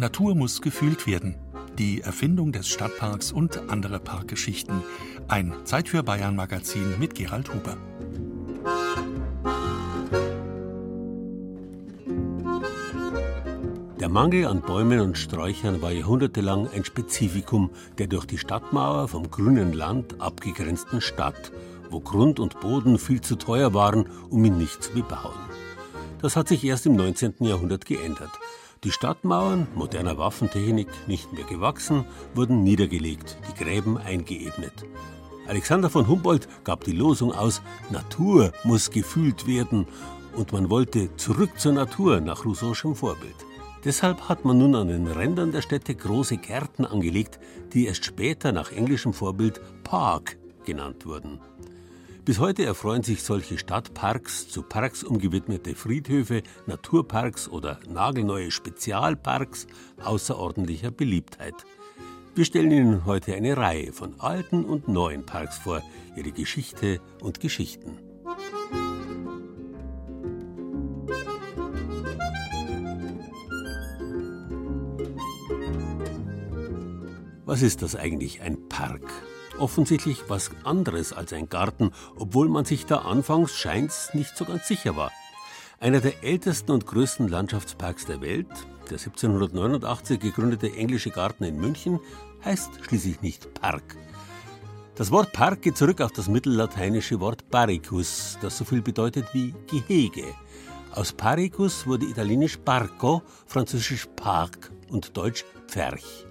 Natur muss gefühlt werden. Die Erfindung des Stadtparks und andere Parkgeschichten. Ein Zeit für Bayern Magazin mit Gerald Huber. Der Mangel an Bäumen und Sträuchern war jahrhundertelang ein Spezifikum der durch die Stadtmauer vom grünen Land abgegrenzten Stadt, wo Grund und Boden viel zu teuer waren, um ihn nicht zu bebauen. Das hat sich erst im 19. Jahrhundert geändert. Die Stadtmauern, moderner Waffentechnik nicht mehr gewachsen, wurden niedergelegt, die Gräben eingeebnet. Alexander von Humboldt gab die Losung aus, Natur muss gefühlt werden, und man wollte zurück zur Natur nach Rousseau'schem Vorbild. Deshalb hat man nun an den Rändern der Städte große Gärten angelegt, die erst später nach englischem Vorbild Park genannt wurden. Bis heute erfreuen sich solche Stadtparks, zu Parks umgewidmete Friedhöfe, Naturparks oder nagelneue Spezialparks außerordentlicher Beliebtheit. Wir stellen Ihnen heute eine Reihe von alten und neuen Parks vor, ihre Geschichte und Geschichten. Was ist das eigentlich, ein Park? Offensichtlich was anderes als ein Garten, obwohl man sich da anfangs scheint's nicht so ganz sicher war. Einer der ältesten und größten Landschaftsparks der Welt, der 1789 gegründete englische Garten in München, heißt schließlich nicht Park. Das Wort Park geht zurück auf das mittellateinische Wort Paricus, das so viel bedeutet wie Gehege. Aus Paricus wurde italienisch Parco, französisch Park und deutsch Pferch.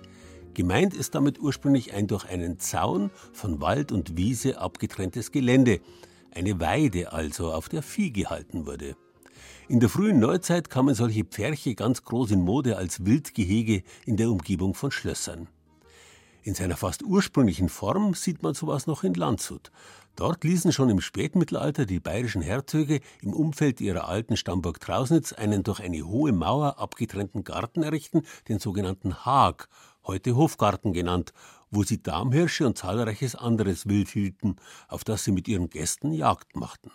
Gemeint ist damit ursprünglich ein durch einen Zaun von Wald und Wiese abgetrenntes Gelände, eine Weide also, auf der Vieh gehalten wurde. In der frühen Neuzeit kamen solche Pferche ganz groß in Mode als Wildgehege in der Umgebung von Schlössern. In seiner fast ursprünglichen Form sieht man sowas noch in Landshut. Dort ließen schon im Spätmittelalter die bayerischen Herzöge im Umfeld ihrer alten Stammburg Trausnitz einen durch eine hohe Mauer abgetrennten Garten errichten, den sogenannten Haag, heute Hofgarten genannt, wo sie Damhirsche und zahlreiches anderes Wild hielten, auf das sie mit ihren Gästen Jagd machten.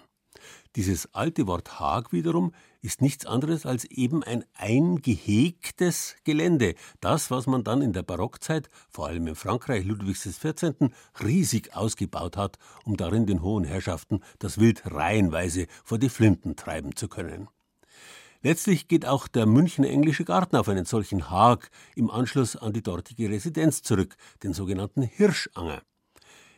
Dieses alte Wort Haag wiederum ist nichts anderes als eben ein eingehegtes Gelände. Das, was man dann in der Barockzeit, vor allem in Frankreich Ludwigs XIV., riesig ausgebaut hat, um darin den hohen Herrschaften das Wild reihenweise vor die Flinten treiben zu können. Letztlich geht auch der Münchner Englische Garten auf einen solchen Haag im Anschluss an die dortige Residenz zurück, den sogenannten Hirschanger.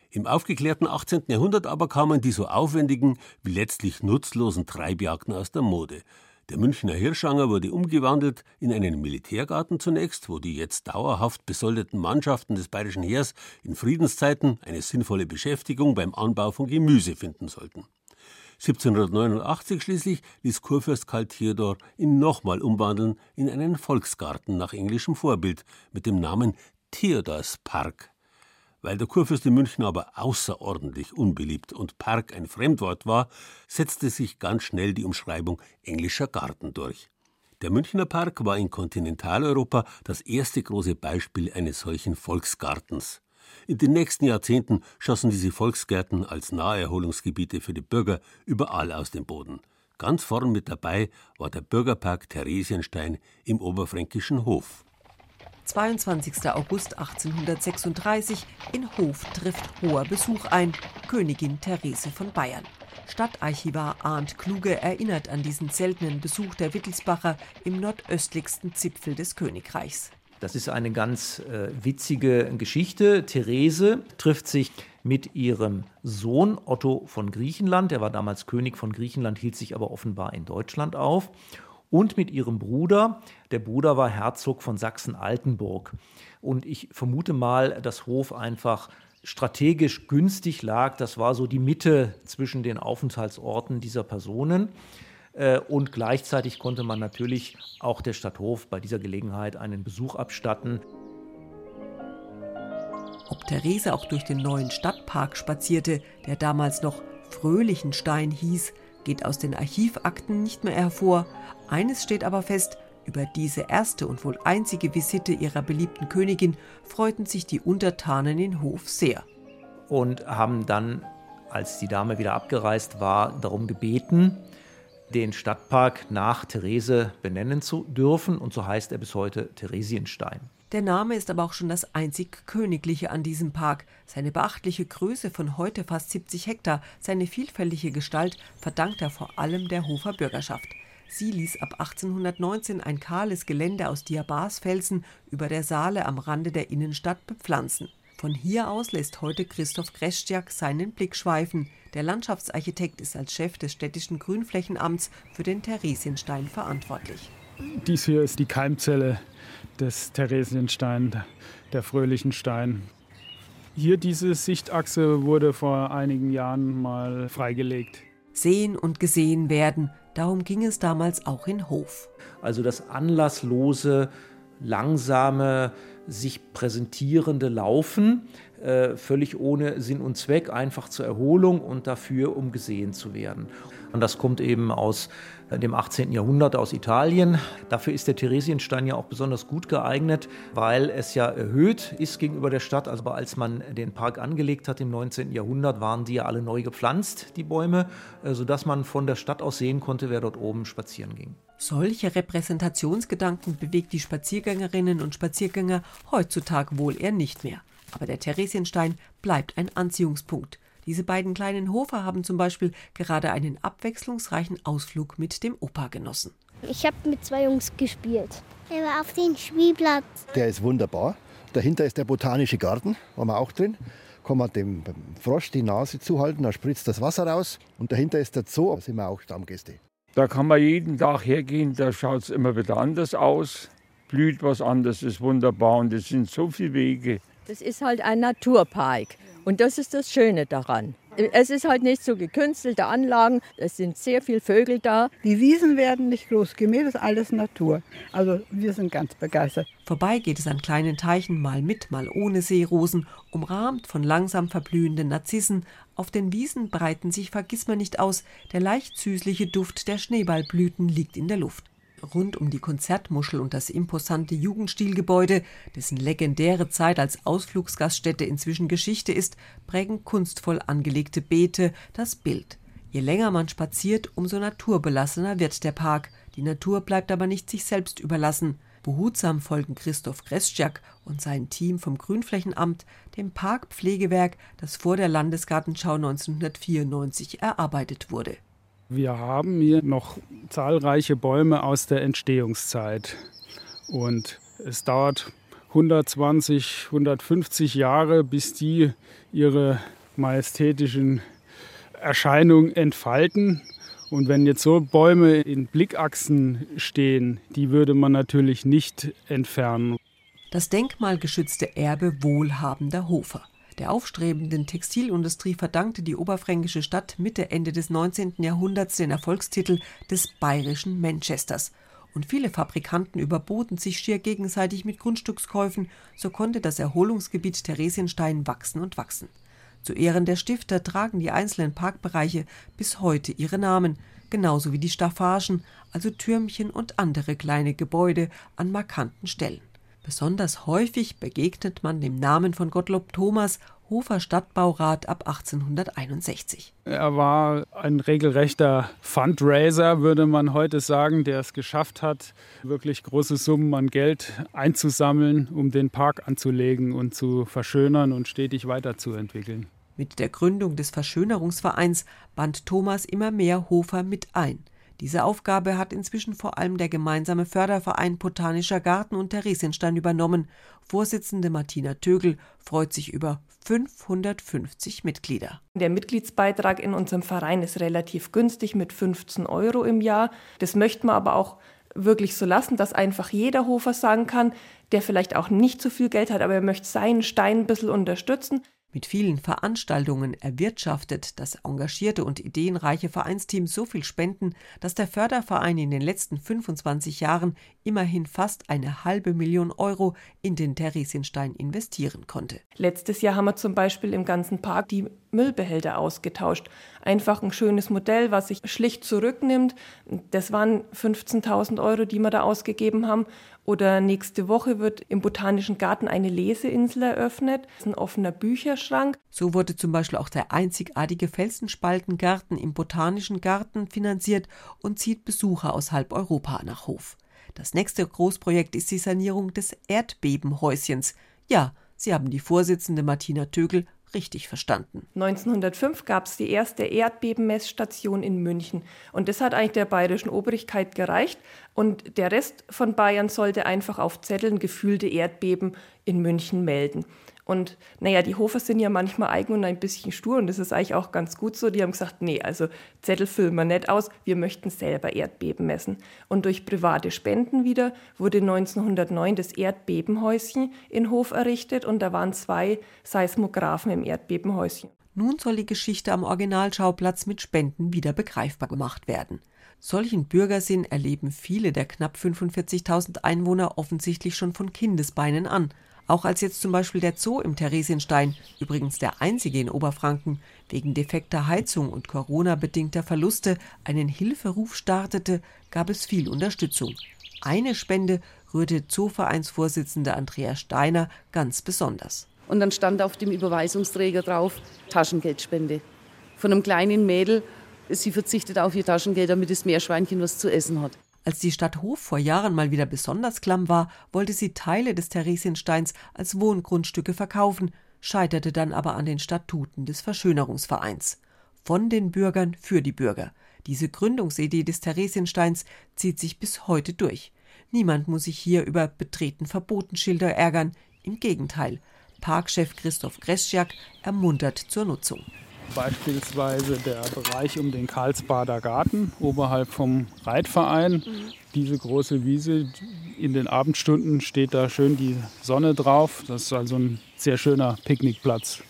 Im aufgeklärten 18. Jahrhundert aber kamen die so aufwendigen wie letztlich nutzlosen Treibjagden aus der Mode. Der Münchner Hirschanger wurde umgewandelt in einen Militärgarten zunächst, wo die jetzt dauerhaft besoldeten Mannschaften des bayerischen Heers in Friedenszeiten eine sinnvolle Beschäftigung beim Anbau von Gemüse finden sollten. 1789 schließlich ließ Kurfürst Karl Theodor ihn nochmal umwandeln in einen Volksgarten nach englischem Vorbild mit dem Namen Theodorspark. Weil der Kurfürst in München aber außerordentlich unbeliebt und Park ein Fremdwort war, setzte sich ganz schnell die Umschreibung englischer Garten durch. Der Münchner Park war in Kontinentaleuropa das erste große Beispiel eines solchen Volksgartens. In den nächsten Jahrzehnten schossen diese Volksgärten als Naherholungsgebiete für die Bürger überall aus dem Boden. Ganz vorn mit dabei war der Bürgerpark Theresienstein im oberfränkischen Hof. 22. August 1836 in Hof trifft hoher Besuch ein. Königin Therese von Bayern. Stadtarchivar Arndt Kluge erinnert an diesen seltenen Besuch der Wittelsbacher im nordöstlichsten Zipfel des Königreichs. Das ist eine ganz äh, witzige Geschichte. Therese trifft sich mit ihrem Sohn Otto von Griechenland, der war damals König von Griechenland, hielt sich aber offenbar in Deutschland auf, und mit ihrem Bruder. Der Bruder war Herzog von Sachsen-Altenburg. Und ich vermute mal, dass Hof einfach strategisch günstig lag. Das war so die Mitte zwischen den Aufenthaltsorten dieser Personen. Äh, und gleichzeitig konnte man natürlich auch der Stadthof bei dieser Gelegenheit einen Besuch abstatten. Ob Therese auch durch den neuen Stadtpark spazierte, der damals noch Fröhlichenstein hieß, geht aus den Archivakten nicht mehr hervor. Eines steht aber fest, über diese erste und wohl einzige Visite ihrer beliebten Königin freuten sich die Untertanen in Hof sehr. Und haben dann, als die Dame wieder abgereist war, darum gebeten, den Stadtpark nach Therese benennen zu dürfen. Und so heißt er bis heute Theresienstein. Der Name ist aber auch schon das einzig Königliche an diesem Park. Seine beachtliche Größe von heute fast 70 Hektar, seine vielfältige Gestalt verdankt er vor allem der Hofer Bürgerschaft. Sie ließ ab 1819 ein kahles Gelände aus Diabasfelsen über der Saale am Rande der Innenstadt bepflanzen. Von hier aus lässt heute Christoph Kreschtjak seinen Blick schweifen. Der Landschaftsarchitekt ist als Chef des städtischen Grünflächenamts für den Theresienstein verantwortlich. Dies hier ist die Keimzelle des Theresienstein, der fröhlichen Stein. Hier diese Sichtachse wurde vor einigen Jahren mal freigelegt. Sehen und gesehen werden, darum ging es damals auch in Hof. Also das anlasslose, langsame, sich präsentierende Laufen, äh, völlig ohne Sinn und Zweck, einfach zur Erholung und dafür, um gesehen zu werden. Und das kommt eben aus dem 18. Jahrhundert aus Italien. Dafür ist der Theresienstein ja auch besonders gut geeignet, weil es ja erhöht ist gegenüber der Stadt. Also als man den Park angelegt hat im 19. Jahrhundert, waren die ja alle neu gepflanzt, die Bäume, äh, sodass man von der Stadt aus sehen konnte, wer dort oben spazieren ging. Solche Repräsentationsgedanken bewegt die Spaziergängerinnen und Spaziergänger heutzutage wohl eher nicht mehr. Aber der Theresienstein bleibt ein Anziehungspunkt. Diese beiden kleinen Hofer haben zum Beispiel gerade einen abwechslungsreichen Ausflug mit dem Opa genossen. Ich habe mit zwei Jungs gespielt. Er war auf dem Spielplatz. Der ist wunderbar. Dahinter ist der botanische Garten, waren wir auch drin. Kann man dem Frosch die Nase zuhalten, da spritzt das Wasser raus. Und dahinter ist der Zoo, da sind wir auch Stammgäste. Da kann man jeden Tag hergehen, da schaut es immer wieder anders aus. Blüht was anderes, ist wunderbar und es sind so viele Wege. Das ist halt ein Naturpark. Und das ist das Schöne daran. Es ist halt nicht so gekünstelte Anlagen, es sind sehr viele Vögel da. Die Wiesen werden nicht groß gemäht, das ist alles Natur. Also wir sind ganz begeistert. Vorbei geht es an kleinen Teichen, mal mit, mal ohne Seerosen, umrahmt von langsam verblühenden Narzissen. Auf den Wiesen breiten sich Vergissmeinnicht aus, der leicht süßliche Duft der Schneeballblüten liegt in der Luft rund um die Konzertmuschel und das imposante Jugendstilgebäude, dessen legendäre Zeit als Ausflugsgaststätte inzwischen Geschichte ist, prägen kunstvoll angelegte Beete das Bild. Je länger man spaziert, umso naturbelassener wird der Park. Die Natur bleibt aber nicht sich selbst überlassen. Behutsam folgen Christoph Krestjak und sein Team vom Grünflächenamt dem Parkpflegewerk, das vor der Landesgartenschau 1994 erarbeitet wurde. Wir haben hier noch zahlreiche Bäume aus der Entstehungszeit. Und es dauert 120, 150 Jahre, bis die ihre majestätischen Erscheinungen entfalten. Und wenn jetzt so Bäume in Blickachsen stehen, die würde man natürlich nicht entfernen. Das denkmalgeschützte Erbe wohlhabender Hofer. Der aufstrebenden Textilindustrie verdankte die oberfränkische Stadt Mitte, Ende des 19. Jahrhunderts den Erfolgstitel des bayerischen Manchesters. Und viele Fabrikanten überboten sich schier gegenseitig mit Grundstückskäufen, so konnte das Erholungsgebiet Theresienstein wachsen und wachsen. Zu Ehren der Stifter tragen die einzelnen Parkbereiche bis heute ihre Namen, genauso wie die Staffagen, also Türmchen und andere kleine Gebäude an markanten Stellen. Besonders häufig begegnet man dem Namen von Gottlob Thomas, Hofer Stadtbaurat ab 1861. Er war ein regelrechter Fundraiser, würde man heute sagen, der es geschafft hat, wirklich große Summen an Geld einzusammeln, um den Park anzulegen und zu verschönern und stetig weiterzuentwickeln. Mit der Gründung des Verschönerungsvereins band Thomas immer mehr Hofer mit ein. Diese Aufgabe hat inzwischen vor allem der gemeinsame Förderverein Botanischer Garten und Theresienstein übernommen. Vorsitzende Martina Tögel freut sich über 550 Mitglieder. Der Mitgliedsbeitrag in unserem Verein ist relativ günstig mit 15 Euro im Jahr. Das möchten wir aber auch wirklich so lassen, dass einfach jeder Hofer sagen kann, der vielleicht auch nicht so viel Geld hat, aber er möchte seinen Stein ein bisschen unterstützen. Mit vielen Veranstaltungen erwirtschaftet das engagierte und ideenreiche Vereinsteam so viel Spenden, dass der Förderverein in den letzten 25 Jahren immerhin fast eine halbe Million Euro in den Theresienstein investieren konnte. Letztes Jahr haben wir zum Beispiel im ganzen Park die Müllbehälter ausgetauscht. Einfach ein schönes Modell, was sich schlicht zurücknimmt. Das waren 15.000 Euro, die wir da ausgegeben haben. Oder nächste Woche wird im Botanischen Garten eine Leseinsel eröffnet. Ein offener Bücherschrank. So wurde zum Beispiel auch der einzigartige Felsenspaltengarten im Botanischen Garten finanziert und zieht Besucher aus halb Europa nach Hof. Das nächste Großprojekt ist die Sanierung des Erdbebenhäuschens. Ja, Sie haben die Vorsitzende Martina Tögel richtig verstanden. 1905 gab es die erste Erdbebenmessstation in München. Und das hat eigentlich der bayerischen Obrigkeit gereicht. Und der Rest von Bayern sollte einfach auf Zetteln gefühlte Erdbeben in München melden. Und naja, die Hofer sind ja manchmal eigen und ein bisschen stur und das ist eigentlich auch ganz gut so. Die haben gesagt, nee, also Zettel füllen wir nicht aus, wir möchten selber Erdbeben messen. Und durch private Spenden wieder wurde 1909 das Erdbebenhäuschen in Hof errichtet und da waren zwei Seismographen im Erdbebenhäuschen. Nun soll die Geschichte am Originalschauplatz mit Spenden wieder begreifbar gemacht werden. Solchen Bürgersinn erleben viele der knapp 45.000 Einwohner offensichtlich schon von Kindesbeinen an – auch als jetzt zum Beispiel der Zoo im Theresienstein, übrigens der einzige in Oberfranken, wegen defekter Heizung und Corona-bedingter Verluste einen Hilferuf startete, gab es viel Unterstützung. Eine Spende rührte Zoovereinsvorsitzende Andrea Steiner ganz besonders. Und dann stand auf dem Überweisungsträger drauf Taschengeldspende. Von einem kleinen Mädel, sie verzichtet auf ihr Taschengeld, damit das Meerschweinchen was zu essen hat. Als die Stadt Hof vor Jahren mal wieder besonders klamm war, wollte sie Teile des Theresiensteins als Wohngrundstücke verkaufen, scheiterte dann aber an den Statuten des Verschönerungsvereins. Von den Bürgern für die Bürger. Diese Gründungsidee des Theresiensteins zieht sich bis heute durch. Niemand muss sich hier über betreten Verbotenschilder ärgern. Im Gegenteil. Parkchef Christoph Greschjak ermuntert zur Nutzung. Beispielsweise der Bereich um den Karlsbader Garten oberhalb vom Reitverein. Mhm. Diese große Wiese, in den Abendstunden steht da schön die Sonne drauf. Das ist also ein sehr schöner Picknickplatz.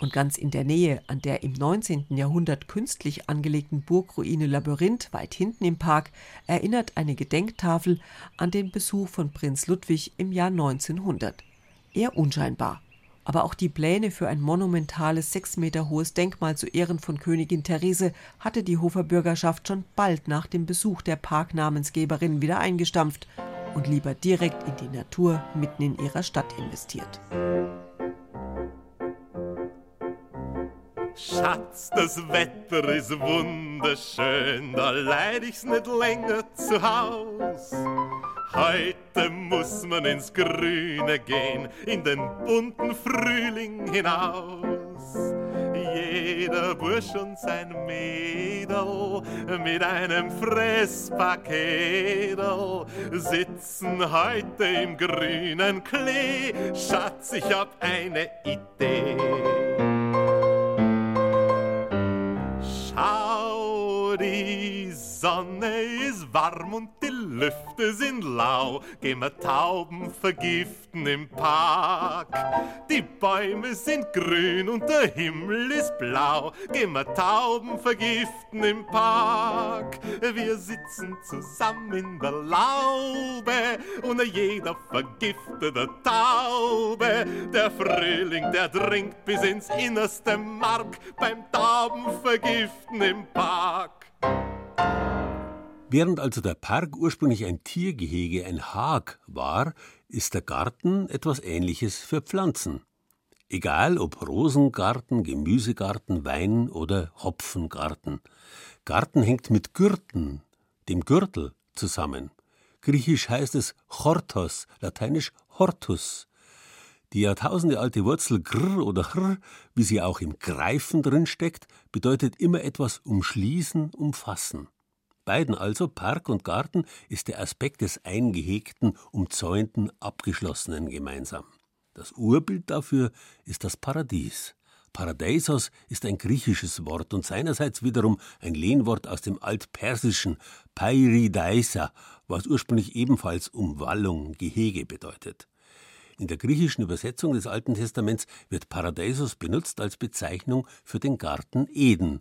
Und ganz in der Nähe an der im 19. Jahrhundert künstlich angelegten Burgruine Labyrinth, weit hinten im Park, erinnert eine Gedenktafel an den Besuch von Prinz Ludwig im Jahr 1900. Eher unscheinbar. Aber auch die Pläne für ein monumentales, sechs Meter hohes Denkmal zu Ehren von Königin Therese hatte die Hofer Bürgerschaft schon bald nach dem Besuch der Parknamensgeberin wieder eingestampft und lieber direkt in die Natur mitten in ihrer Stadt investiert. Schatz, das Wetter ist wunderschön, da leid ich's nicht länger zu Haus. Heute muss man ins Grüne gehen, in den bunten Frühling hinaus. Jeder Bursch und sein Mädel mit einem Fresspaketel sitzen heute im grünen Klee. Schatz, ich hab eine Idee. Schau, die Sonne warm und die Lüfte sind lau. Gehen wir Tauben vergiften im Park. Die Bäume sind grün und der Himmel ist blau. Gehen wir Tauben vergiften im Park. Wir sitzen zusammen in der Laube und jeder vergiftete Taube. Der Frühling, der dringt bis ins innerste Mark beim Taubenvergiften im Park. Während also der Park ursprünglich ein Tiergehege, ein Hag war, ist der Garten etwas Ähnliches für Pflanzen. Egal ob Rosengarten, Gemüsegarten, Wein oder Hopfengarten. Garten hängt mit Gürten, dem Gürtel, zusammen. Griechisch heißt es Chortos, lateinisch Hortus. Die jahrtausendealte Wurzel gr oder chr, wie sie auch im Greifen drin steckt, bedeutet immer etwas umschließen, umfassen. Beiden also, Park und Garten, ist der Aspekt des eingehegten, umzäunten, abgeschlossenen gemeinsam. Das Urbild dafür ist das Paradies. Paradeisos ist ein griechisches Wort und seinerseits wiederum ein Lehnwort aus dem altpersischen Pairidaisa, was ursprünglich ebenfalls Umwallung, Gehege bedeutet. In der griechischen Übersetzung des Alten Testaments wird Paradeisos benutzt als Bezeichnung für den Garten Eden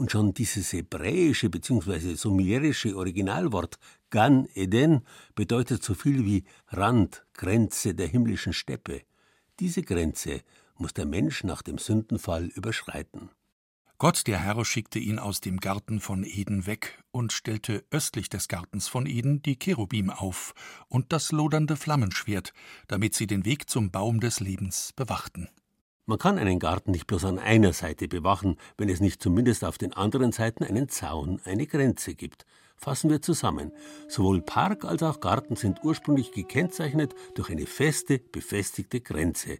und schon dieses hebräische bzw. sumerische Originalwort Gan Eden bedeutet so viel wie Rand, Grenze der himmlischen Steppe. Diese Grenze muss der Mensch nach dem Sündenfall überschreiten. Gott der Herr schickte ihn aus dem Garten von Eden weg und stellte östlich des Gartens von Eden die Cherubim auf und das lodernde Flammenschwert, damit sie den Weg zum Baum des Lebens bewachten. Man kann einen Garten nicht bloß an einer Seite bewachen, wenn es nicht zumindest auf den anderen Seiten einen Zaun, eine Grenze gibt. Fassen wir zusammen. Sowohl Park als auch Garten sind ursprünglich gekennzeichnet durch eine feste, befestigte Grenze.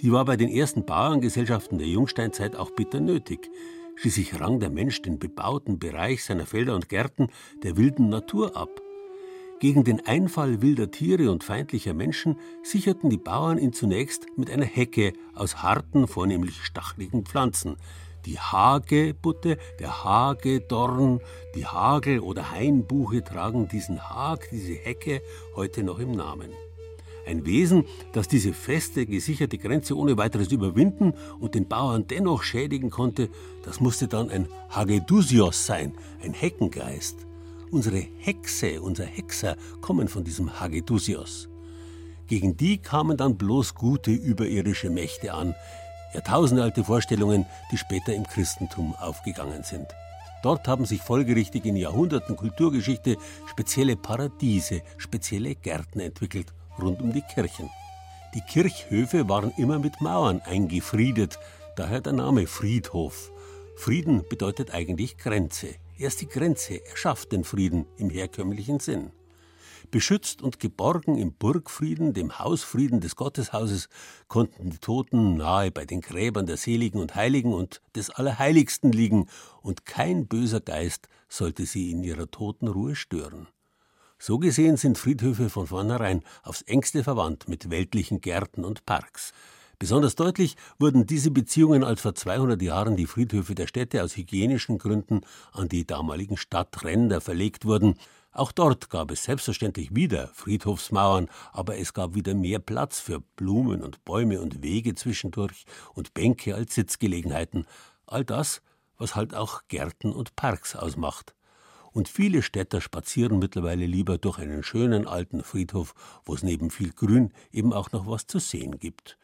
Die war bei den ersten Bauerngesellschaften der Jungsteinzeit auch bitter nötig. Schließlich rang der Mensch den bebauten Bereich seiner Felder und Gärten der wilden Natur ab. Gegen den Einfall wilder Tiere und feindlicher Menschen sicherten die Bauern ihn zunächst mit einer Hecke aus harten, vornehmlich stacheligen Pflanzen. Die Hagebutte, der Hagedorn, die Hagel- oder Hainbuche tragen diesen Hag, diese Hecke, heute noch im Namen. Ein Wesen, das diese feste, gesicherte Grenze ohne weiteres überwinden und den Bauern dennoch schädigen konnte, das musste dann ein Hagedusios sein, ein Heckengeist. Unsere Hexe, unser Hexer kommen von diesem Hagedusios. Gegen die kamen dann bloß gute überirdische Mächte an, jahrtausendalte Vorstellungen, die später im Christentum aufgegangen sind. Dort haben sich folgerichtig in Jahrhunderten Kulturgeschichte spezielle Paradiese, spezielle Gärten entwickelt rund um die Kirchen. Die Kirchhöfe waren immer mit Mauern eingefriedet, daher der Name Friedhof. Frieden bedeutet eigentlich Grenze. Erst die Grenze erschafft den Frieden im herkömmlichen Sinn. Beschützt und geborgen im Burgfrieden, dem Hausfrieden des Gotteshauses, konnten die Toten nahe bei den Gräbern der Seligen und Heiligen und des Allerheiligsten liegen, und kein böser Geist sollte sie in ihrer Totenruhe stören. So gesehen sind Friedhöfe von vornherein aufs engste verwandt mit weltlichen Gärten und Parks. Besonders deutlich wurden diese Beziehungen, als vor 200 Jahren die Friedhöfe der Städte aus hygienischen Gründen an die damaligen Stadtränder verlegt wurden. Auch dort gab es selbstverständlich wieder Friedhofsmauern, aber es gab wieder mehr Platz für Blumen und Bäume und Wege zwischendurch und Bänke als Sitzgelegenheiten. All das, was halt auch Gärten und Parks ausmacht und viele Städter spazieren mittlerweile lieber durch einen schönen alten Friedhof, wo es neben viel Grün eben auch noch was zu sehen gibt.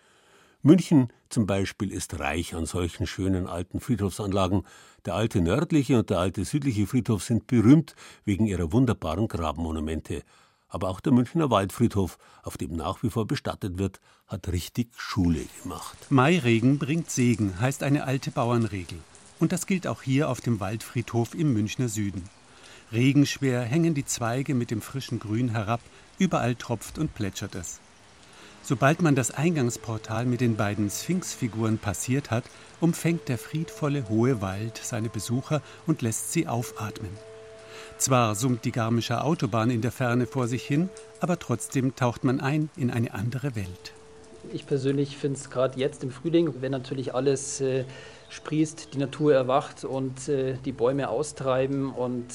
München zum Beispiel ist reich an solchen schönen alten Friedhofsanlagen. Der alte nördliche und der alte südliche Friedhof sind berühmt wegen ihrer wunderbaren Grabmonumente. Aber auch der Münchner Waldfriedhof, auf dem nach wie vor bestattet wird, hat richtig Schule gemacht. Mairegen bringt Segen, heißt eine alte Bauernregel. Und das gilt auch hier auf dem Waldfriedhof im Münchner Süden. Regenschwer hängen die Zweige mit dem frischen Grün herab, überall tropft und plätschert es. Sobald man das Eingangsportal mit den beiden Sphinxfiguren passiert hat, umfängt der friedvolle hohe Wald seine Besucher und lässt sie aufatmen. Zwar summt die Garmische Autobahn in der Ferne vor sich hin, aber trotzdem taucht man ein in eine andere Welt. Ich persönlich finde es gerade jetzt im Frühling, wenn natürlich alles äh, sprießt, die Natur erwacht und äh, die Bäume austreiben und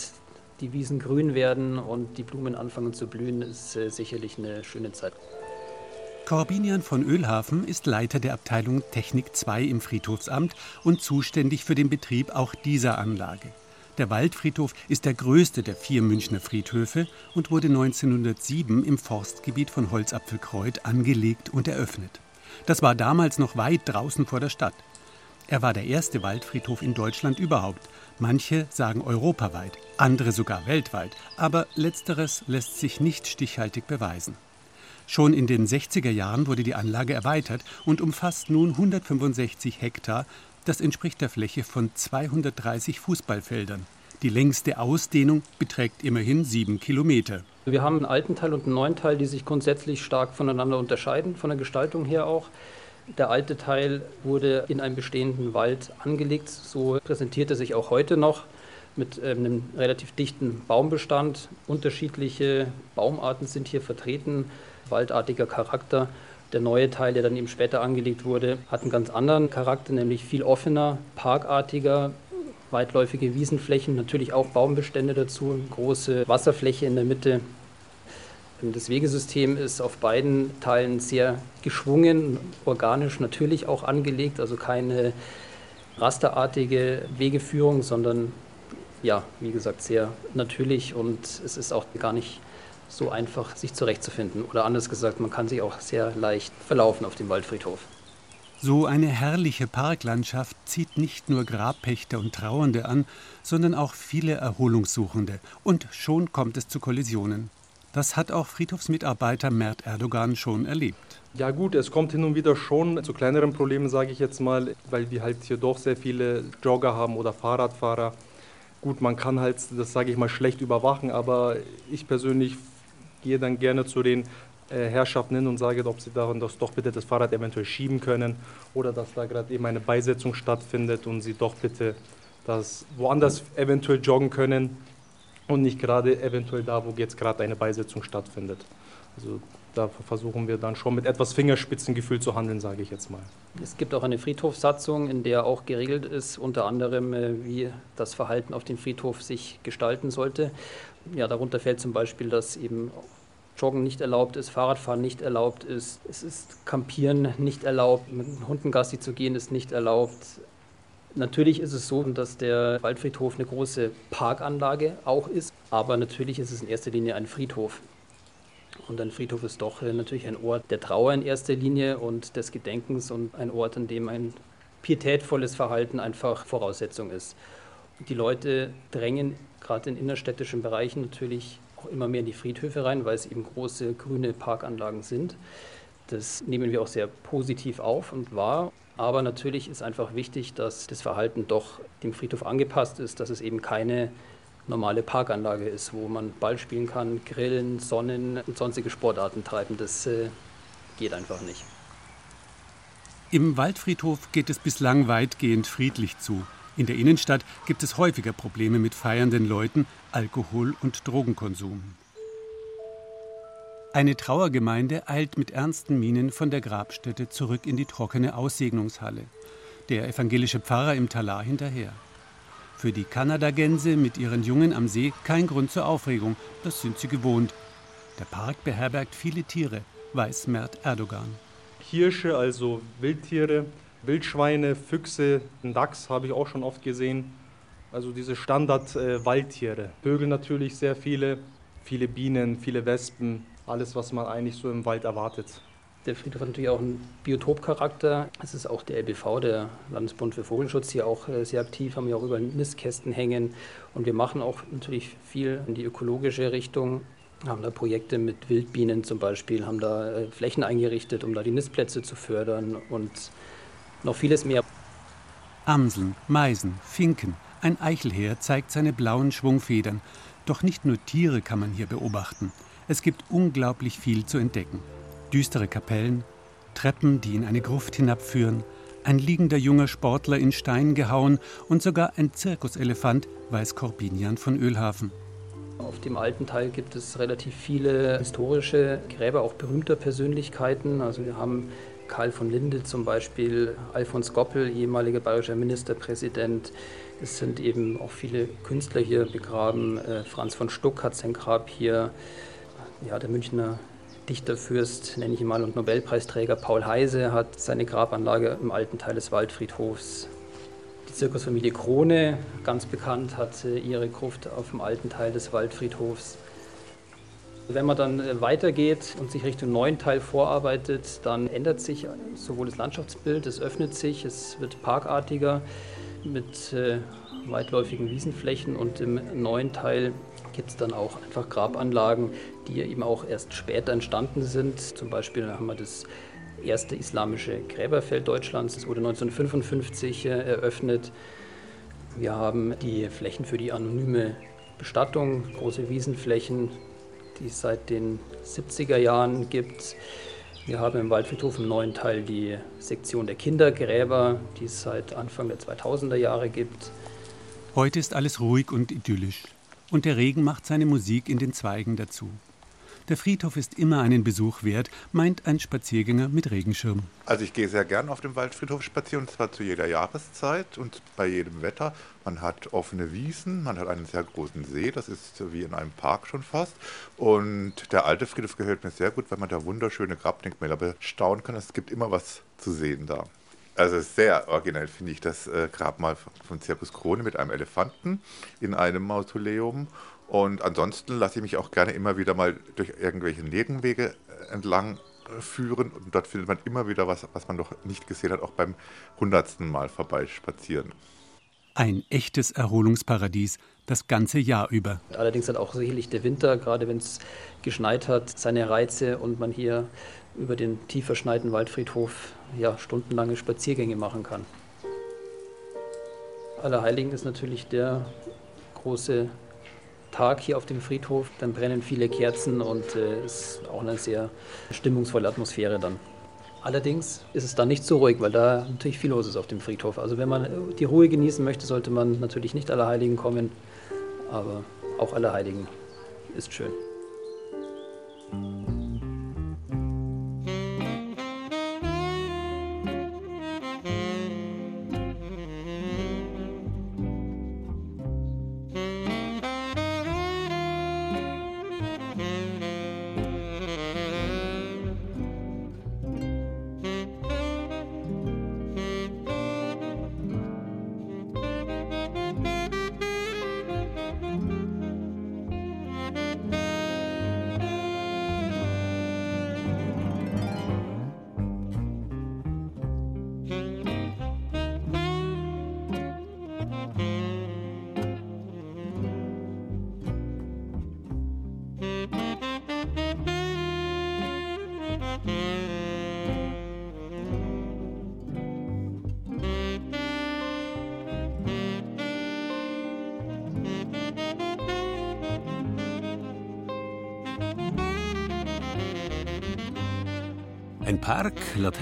die Wiesen grün werden und die Blumen anfangen zu blühen, ist äh, sicherlich eine schöne Zeit. Corbinian von Ölhafen ist Leiter der Abteilung Technik 2 im Friedhofsamt und zuständig für den Betrieb auch dieser Anlage. Der Waldfriedhof ist der größte der vier Münchner Friedhöfe und wurde 1907 im Forstgebiet von Holzapfelkreuth angelegt und eröffnet. Das war damals noch weit draußen vor der Stadt. Er war der erste Waldfriedhof in Deutschland überhaupt Manche sagen europaweit, andere sogar weltweit, aber letzteres lässt sich nicht stichhaltig beweisen. Schon in den 60er Jahren wurde die Anlage erweitert und umfasst nun 165 Hektar, das entspricht der Fläche von 230 Fußballfeldern. Die längste Ausdehnung beträgt immerhin sieben Kilometer. Wir haben einen alten Teil und einen neuen Teil, die sich grundsätzlich stark voneinander unterscheiden, von der Gestaltung her auch. Der alte Teil wurde in einem bestehenden Wald angelegt. So präsentiert er sich auch heute noch mit ähm, einem relativ dichten Baumbestand. Unterschiedliche Baumarten sind hier vertreten, waldartiger Charakter. Der neue Teil, der dann eben später angelegt wurde, hat einen ganz anderen Charakter, nämlich viel offener, parkartiger, weitläufige Wiesenflächen, natürlich auch Baumbestände dazu, große Wasserfläche in der Mitte, das Wegesystem ist auf beiden Teilen sehr geschwungen, organisch natürlich auch angelegt, also keine rasterartige Wegeführung, sondern ja, wie gesagt, sehr natürlich und es ist auch gar nicht so einfach, sich zurechtzufinden. Oder anders gesagt, man kann sich auch sehr leicht verlaufen auf dem Waldfriedhof. So eine herrliche Parklandschaft zieht nicht nur Grabpächter und Trauernde an, sondern auch viele Erholungssuchende. Und schon kommt es zu Kollisionen. Das hat auch Friedhofsmitarbeiter Mert Erdogan schon erlebt. Ja gut, es kommt hin und wieder schon zu kleineren Problemen, sage ich jetzt mal, weil wir halt hier doch sehr viele Jogger haben oder Fahrradfahrer. Gut, man kann halt, das sage ich mal, schlecht überwachen, aber ich persönlich gehe dann gerne zu den äh, Herrschaften hin und sage, ob sie daran das doch bitte das Fahrrad eventuell schieben können oder dass da gerade eben eine Beisetzung stattfindet und sie doch bitte das woanders eventuell joggen können und nicht gerade eventuell da, wo jetzt gerade eine Beisetzung stattfindet. Also da versuchen wir dann schon mit etwas Fingerspitzengefühl zu handeln, sage ich jetzt mal. Es gibt auch eine Friedhofssatzung, in der auch geregelt ist, unter anderem, äh, wie das Verhalten auf dem Friedhof sich gestalten sollte. Ja, darunter fällt zum Beispiel, dass eben Joggen nicht erlaubt ist, Fahrradfahren nicht erlaubt ist, es ist Campieren nicht erlaubt, mit Hunden Gassi zu gehen ist nicht erlaubt. Natürlich ist es so, dass der Waldfriedhof eine große Parkanlage auch ist, aber natürlich ist es in erster Linie ein Friedhof. Und ein Friedhof ist doch äh, natürlich ein Ort der Trauer in erster Linie und des Gedenkens und ein Ort, an dem ein pietätvolles Verhalten einfach Voraussetzung ist. Die Leute drängen gerade in innerstädtischen Bereichen natürlich auch immer mehr in die Friedhöfe rein, weil es eben große grüne Parkanlagen sind. Das nehmen wir auch sehr positiv auf und wahr. Aber natürlich ist einfach wichtig, dass das Verhalten doch dem Friedhof angepasst ist, dass es eben keine normale Parkanlage ist, wo man Ball spielen kann, grillen, sonnen und sonstige Sportarten treiben. Das äh, geht einfach nicht. Im Waldfriedhof geht es bislang weitgehend friedlich zu. In der Innenstadt gibt es häufiger Probleme mit feiernden Leuten, Alkohol und Drogenkonsum. Eine Trauergemeinde eilt mit ernsten Mienen von der Grabstätte zurück in die trockene Aussegnungshalle. Der evangelische Pfarrer im Talar hinterher. Für die Kanadagänse mit ihren Jungen am See kein Grund zur Aufregung, das sind sie gewohnt. Der Park beherbergt viele Tiere, weiß Mert Erdogan. Hirsche, also Wildtiere, Wildschweine, Füchse, einen Dachs habe ich auch schon oft gesehen. Also diese Standard-Waldtiere. Vögel natürlich sehr viele, viele Bienen, viele Wespen, alles, was man eigentlich so im Wald erwartet. Der Friedhof hat natürlich auch einen Biotopcharakter. Es ist auch der LBV, der Landesbund für Vogelschutz, hier auch äh, sehr aktiv, haben ja auch über Nistkästen hängen. Und wir machen auch natürlich viel in die ökologische Richtung haben da Projekte mit Wildbienen zum Beispiel, haben da äh, Flächen eingerichtet, um da die Nistplätze zu fördern und noch vieles mehr. Amseln, Meisen, Finken, ein Eichelheer zeigt seine blauen Schwungfedern. Doch nicht nur Tiere kann man hier beobachten. Es gibt unglaublich viel zu entdecken. Düstere Kapellen, Treppen, die in eine Gruft hinabführen, ein liegender junger Sportler in Stein gehauen und sogar ein Zirkuselefant, weiß Corbinian von Ölhafen. Auf dem alten Teil gibt es relativ viele historische Gräber, auch berühmter Persönlichkeiten. Also wir haben Karl von Linde zum Beispiel, Alfons Goppel, ehemaliger bayerischer Ministerpräsident. Es sind eben auch viele Künstler hier begraben. Äh, Franz von Stuck hat sein Grab hier. Ja, der Münchner Dichterfürst, nenne ich ihn mal, und Nobelpreisträger Paul Heise hat seine Grabanlage im alten Teil des Waldfriedhofs. Die Zirkusfamilie Krone, ganz bekannt, hat ihre Gruft auf dem alten Teil des Waldfriedhofs. Wenn man dann äh, weitergeht und sich Richtung neuen Teil vorarbeitet, dann ändert sich sowohl das Landschaftsbild, es öffnet sich, es wird parkartiger mit äh, weitläufigen Wiesenflächen und im neuen Teil gibt es dann auch einfach Grabanlagen, die eben auch erst später entstanden sind. Zum Beispiel haben wir das erste islamische Gräberfeld Deutschlands, das wurde 1955 äh, eröffnet. Wir haben die Flächen für die anonyme Bestattung, große Wiesenflächen, die es seit den 70er Jahren gibt. Wir haben im Waldfriedhof im neuen Teil die Sektion der Kindergräber, die es seit Anfang der 2000er Jahre gibt. Heute ist alles ruhig und idyllisch. Und der Regen macht seine Musik in den Zweigen dazu. Der Friedhof ist immer einen Besuch wert, meint ein Spaziergänger mit Regenschirm. Also ich gehe sehr gern auf dem Waldfriedhof spazieren, und zwar zu jeder Jahreszeit und bei jedem Wetter. Man hat offene Wiesen, man hat einen sehr großen See, das ist wie in einem Park schon fast. Und der alte Friedhof gehört mir sehr gut, weil man da wunderschöne Grabdenkmäler bestaunen kann. Es gibt immer was zu sehen da. Also sehr originell finde ich das äh, Grabmal von Zirkus Krone mit einem Elefanten in einem Mausoleum und ansonsten lasse ich mich auch gerne immer wieder mal durch irgendwelche Nebenwege äh, entlang führen und dort findet man immer wieder was, was man noch nicht gesehen hat, auch beim hundertsten Mal vorbeispazieren. Ein echtes Erholungsparadies das ganze Jahr über. Allerdings hat auch sicherlich der Winter, gerade wenn es geschneit hat, seine Reize und man hier über den tief verschneiten Waldfriedhof ja, stundenlange Spaziergänge machen kann. Allerheiligen ist natürlich der große Tag hier auf dem Friedhof. Dann brennen viele Kerzen und es äh, ist auch eine sehr stimmungsvolle Atmosphäre dann. Allerdings ist es dann nicht so ruhig, weil da natürlich viel los ist auf dem Friedhof. Also wenn man die Ruhe genießen möchte, sollte man natürlich nicht Allerheiligen kommen, aber auch Allerheiligen ist schön.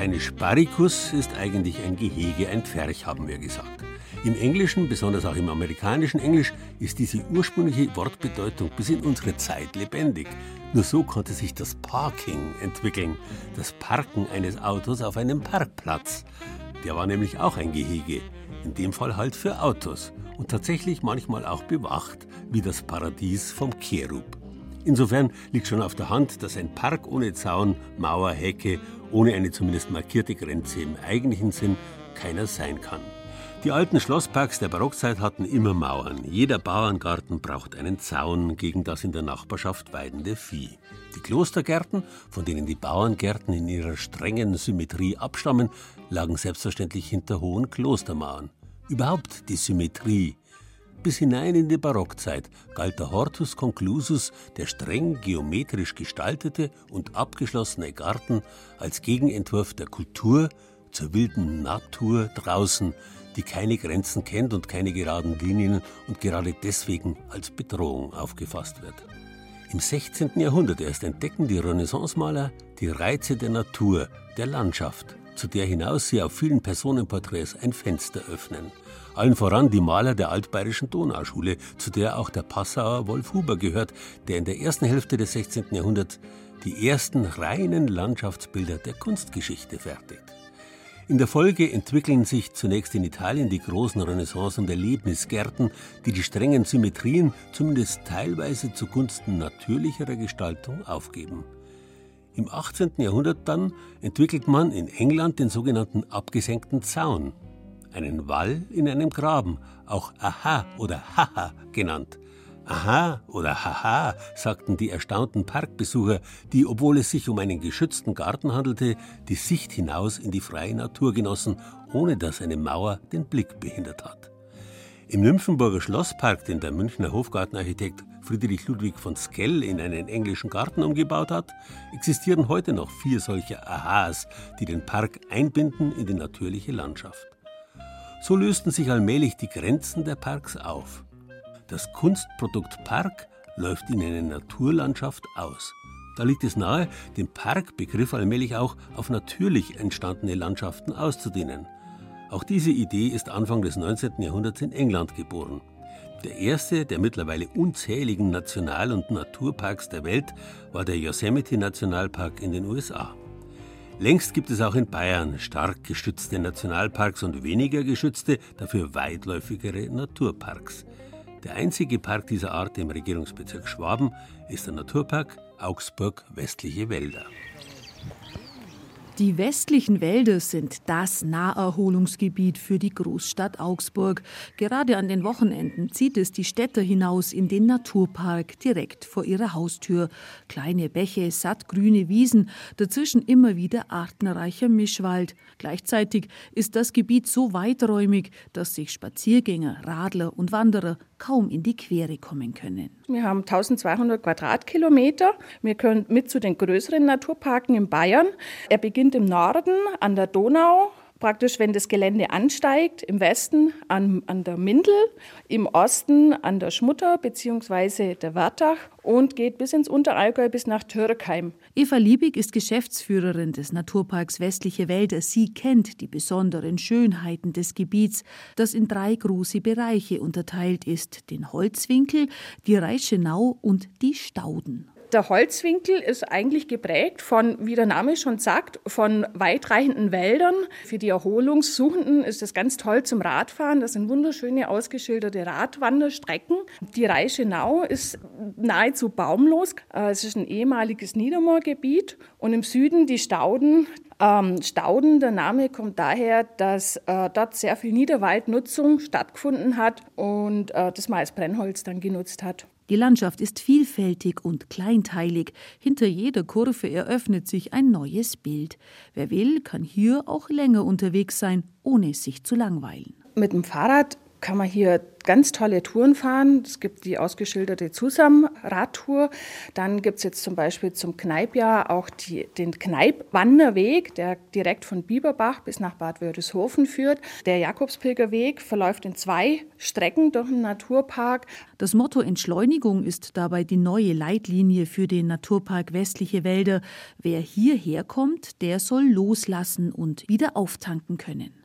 Lateinisch Barricus, ist eigentlich ein Gehege, ein Pferch, haben wir gesagt. Im Englischen, besonders auch im amerikanischen Englisch, ist diese ursprüngliche Wortbedeutung bis in unsere Zeit lebendig. Nur so konnte sich das Parking entwickeln, das Parken eines Autos auf einem Parkplatz. Der war nämlich auch ein Gehege, in dem Fall halt für Autos und tatsächlich manchmal auch bewacht, wie das Paradies vom Cherub. Insofern liegt schon auf der Hand, dass ein Park ohne Zaun, Mauer, Hecke, ohne eine zumindest markierte Grenze im eigentlichen Sinn keiner sein kann. Die alten Schlossparks der Barockzeit hatten immer Mauern. Jeder Bauerngarten braucht einen Zaun gegen das in der Nachbarschaft weidende Vieh. Die Klostergärten, von denen die Bauerngärten in ihrer strengen Symmetrie abstammen, lagen selbstverständlich hinter hohen Klostermauern. Überhaupt die Symmetrie bis hinein in die Barockzeit galt der Hortus conclusus, der streng geometrisch gestaltete und abgeschlossene Garten, als Gegenentwurf der Kultur zur wilden Natur draußen, die keine Grenzen kennt und keine geraden Linien und gerade deswegen als Bedrohung aufgefasst wird. Im 16. Jahrhundert erst entdecken die Renaissancemaler die Reize der Natur, der Landschaft, zu der hinaus sie auf vielen Personenporträts ein Fenster öffnen. Allen voran die Maler der altbayerischen Donauschule, zu der auch der Passauer Wolf Huber gehört, der in der ersten Hälfte des 16. Jahrhunderts die ersten reinen Landschaftsbilder der Kunstgeschichte fertigt. In der Folge entwickeln sich zunächst in Italien die großen Renaissance- und Erlebnisgärten, die die strengen Symmetrien zumindest teilweise zugunsten natürlicherer Gestaltung aufgeben. Im 18. Jahrhundert dann entwickelt man in England den sogenannten abgesenkten Zaun, einen Wall in einem Graben, auch Aha oder Haha genannt. Aha oder Haha, sagten die erstaunten Parkbesucher, die, obwohl es sich um einen geschützten Garten handelte, die Sicht hinaus in die freie Natur genossen, ohne dass eine Mauer den Blick behindert hat. Im Nymphenburger Schlosspark, den der Münchner Hofgartenarchitekt Friedrich Ludwig von Skell in einen englischen Garten umgebaut hat, existieren heute noch vier solcher Ahas, die den Park einbinden in die natürliche Landschaft. So lösten sich allmählich die Grenzen der Parks auf. Das Kunstprodukt Park läuft in eine Naturlandschaft aus. Da liegt es nahe, den Parkbegriff allmählich auch auf natürlich entstandene Landschaften auszudehnen. Auch diese Idee ist Anfang des 19. Jahrhunderts in England geboren. Der erste der mittlerweile unzähligen National- und Naturparks der Welt war der Yosemite Nationalpark in den USA. Längst gibt es auch in Bayern stark gestützte Nationalparks und weniger geschützte, dafür weitläufigere Naturparks. Der einzige Park dieser Art im Regierungsbezirk Schwaben ist der Naturpark Augsburg Westliche Wälder. Die westlichen Wälder sind das Naherholungsgebiet für die Großstadt Augsburg. Gerade an den Wochenenden zieht es die Städter hinaus in den Naturpark direkt vor ihrer Haustür. Kleine Bäche, sattgrüne Wiesen, dazwischen immer wieder artenreicher Mischwald. Gleichzeitig ist das Gebiet so weiträumig, dass sich Spaziergänger, Radler und Wanderer kaum in die Quere kommen können. Wir haben 1200 Quadratkilometer. Wir können mit zu den größeren Naturparken in Bayern. Er beginnt im Norden an der Donau, praktisch, wenn das Gelände ansteigt, im Westen an, an der Mindel, im Osten an der Schmutter bzw. der Wertach und geht bis ins Unterallgäu bis nach Türkheim. Eva Liebig ist Geschäftsführerin des Naturparks Westliche Wälder. Sie kennt die besonderen Schönheiten des Gebiets, das in drei große Bereiche unterteilt ist: den Holzwinkel, die Reichenau und die Stauden. Der Holzwinkel ist eigentlich geprägt von, wie der Name schon sagt, von weitreichenden Wäldern. Für die Erholungssuchenden ist es ganz toll zum Radfahren. Das sind wunderschöne ausgeschilderte Radwanderstrecken. Die Reichenau ist nahezu baumlos. Äh, es ist ein ehemaliges Niedermoorgebiet. Und im Süden die Stauden, ähm, Stauden, der Name kommt daher, dass äh, dort sehr viel Niederwaldnutzung stattgefunden hat und äh, das man als Brennholz dann genutzt hat. Die Landschaft ist vielfältig und kleinteilig. Hinter jeder Kurve eröffnet sich ein neues Bild. Wer will, kann hier auch länger unterwegs sein, ohne sich zu langweilen. Mit dem Fahrrad kann man hier ganz tolle Touren fahren. Es gibt die ausgeschilderte Zusam-Radtour. Dann gibt es jetzt zum Beispiel zum Kneipjahr auch die, den Kneip-Wanderweg, der direkt von Bieberbach bis nach Bad Wörishofen führt. Der Jakobspilgerweg verläuft in zwei Strecken durch den Naturpark. Das Motto Entschleunigung ist dabei die neue Leitlinie für den Naturpark Westliche Wälder. Wer hierher kommt, der soll loslassen und wieder auftanken können.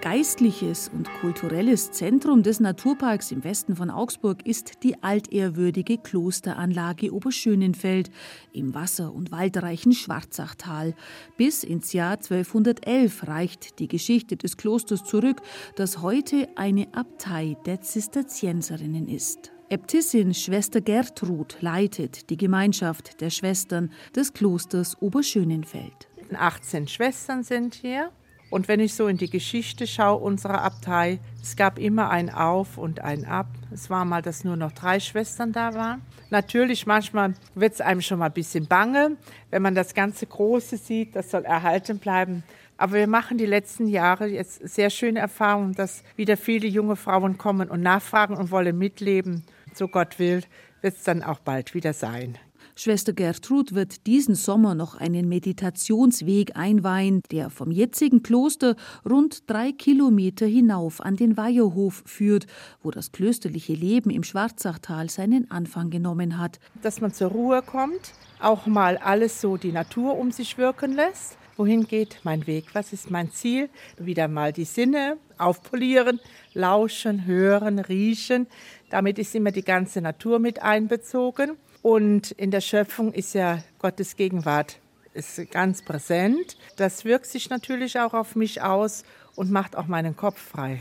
Geistliches und kulturelles Zentrum des Naturparks im Westen von Augsburg ist die altehrwürdige Klosteranlage Oberschönenfeld im wasser- und waldreichen Schwarzachtal. Bis ins Jahr 1211 reicht die Geschichte des Klosters zurück, das heute eine Abtei der Zisterzienserinnen ist. Äbtissin Schwester Gertrud leitet die Gemeinschaft der Schwestern des Klosters Oberschönenfeld. 18 Schwestern sind hier und wenn ich so in die Geschichte schaue unserer Abtei, es gab immer ein Auf und ein Ab. Es war mal, dass nur noch drei Schwestern da waren. Natürlich, manchmal wird es einem schon mal ein bisschen bange, wenn man das ganze Große sieht, das soll erhalten bleiben. Aber wir machen die letzten Jahre jetzt sehr schöne Erfahrungen, dass wieder viele junge Frauen kommen und nachfragen und wollen mitleben. So Gott will, wird es dann auch bald wieder sein. Schwester Gertrud wird diesen Sommer noch einen Meditationsweg einweihen, der vom jetzigen Kloster rund drei Kilometer hinauf an den Weiherhof führt, wo das klösterliche Leben im Schwarzachtal seinen Anfang genommen hat. Dass man zur Ruhe kommt, auch mal alles so die Natur um sich wirken lässt. Wohin geht mein Weg? Was ist mein Ziel? Wieder mal die Sinne aufpolieren, lauschen, hören, riechen. Damit ist immer die ganze Natur mit einbezogen. Und in der Schöpfung ist ja Gottes Gegenwart ist ganz präsent. Das wirkt sich natürlich auch auf mich aus und macht auch meinen Kopf frei.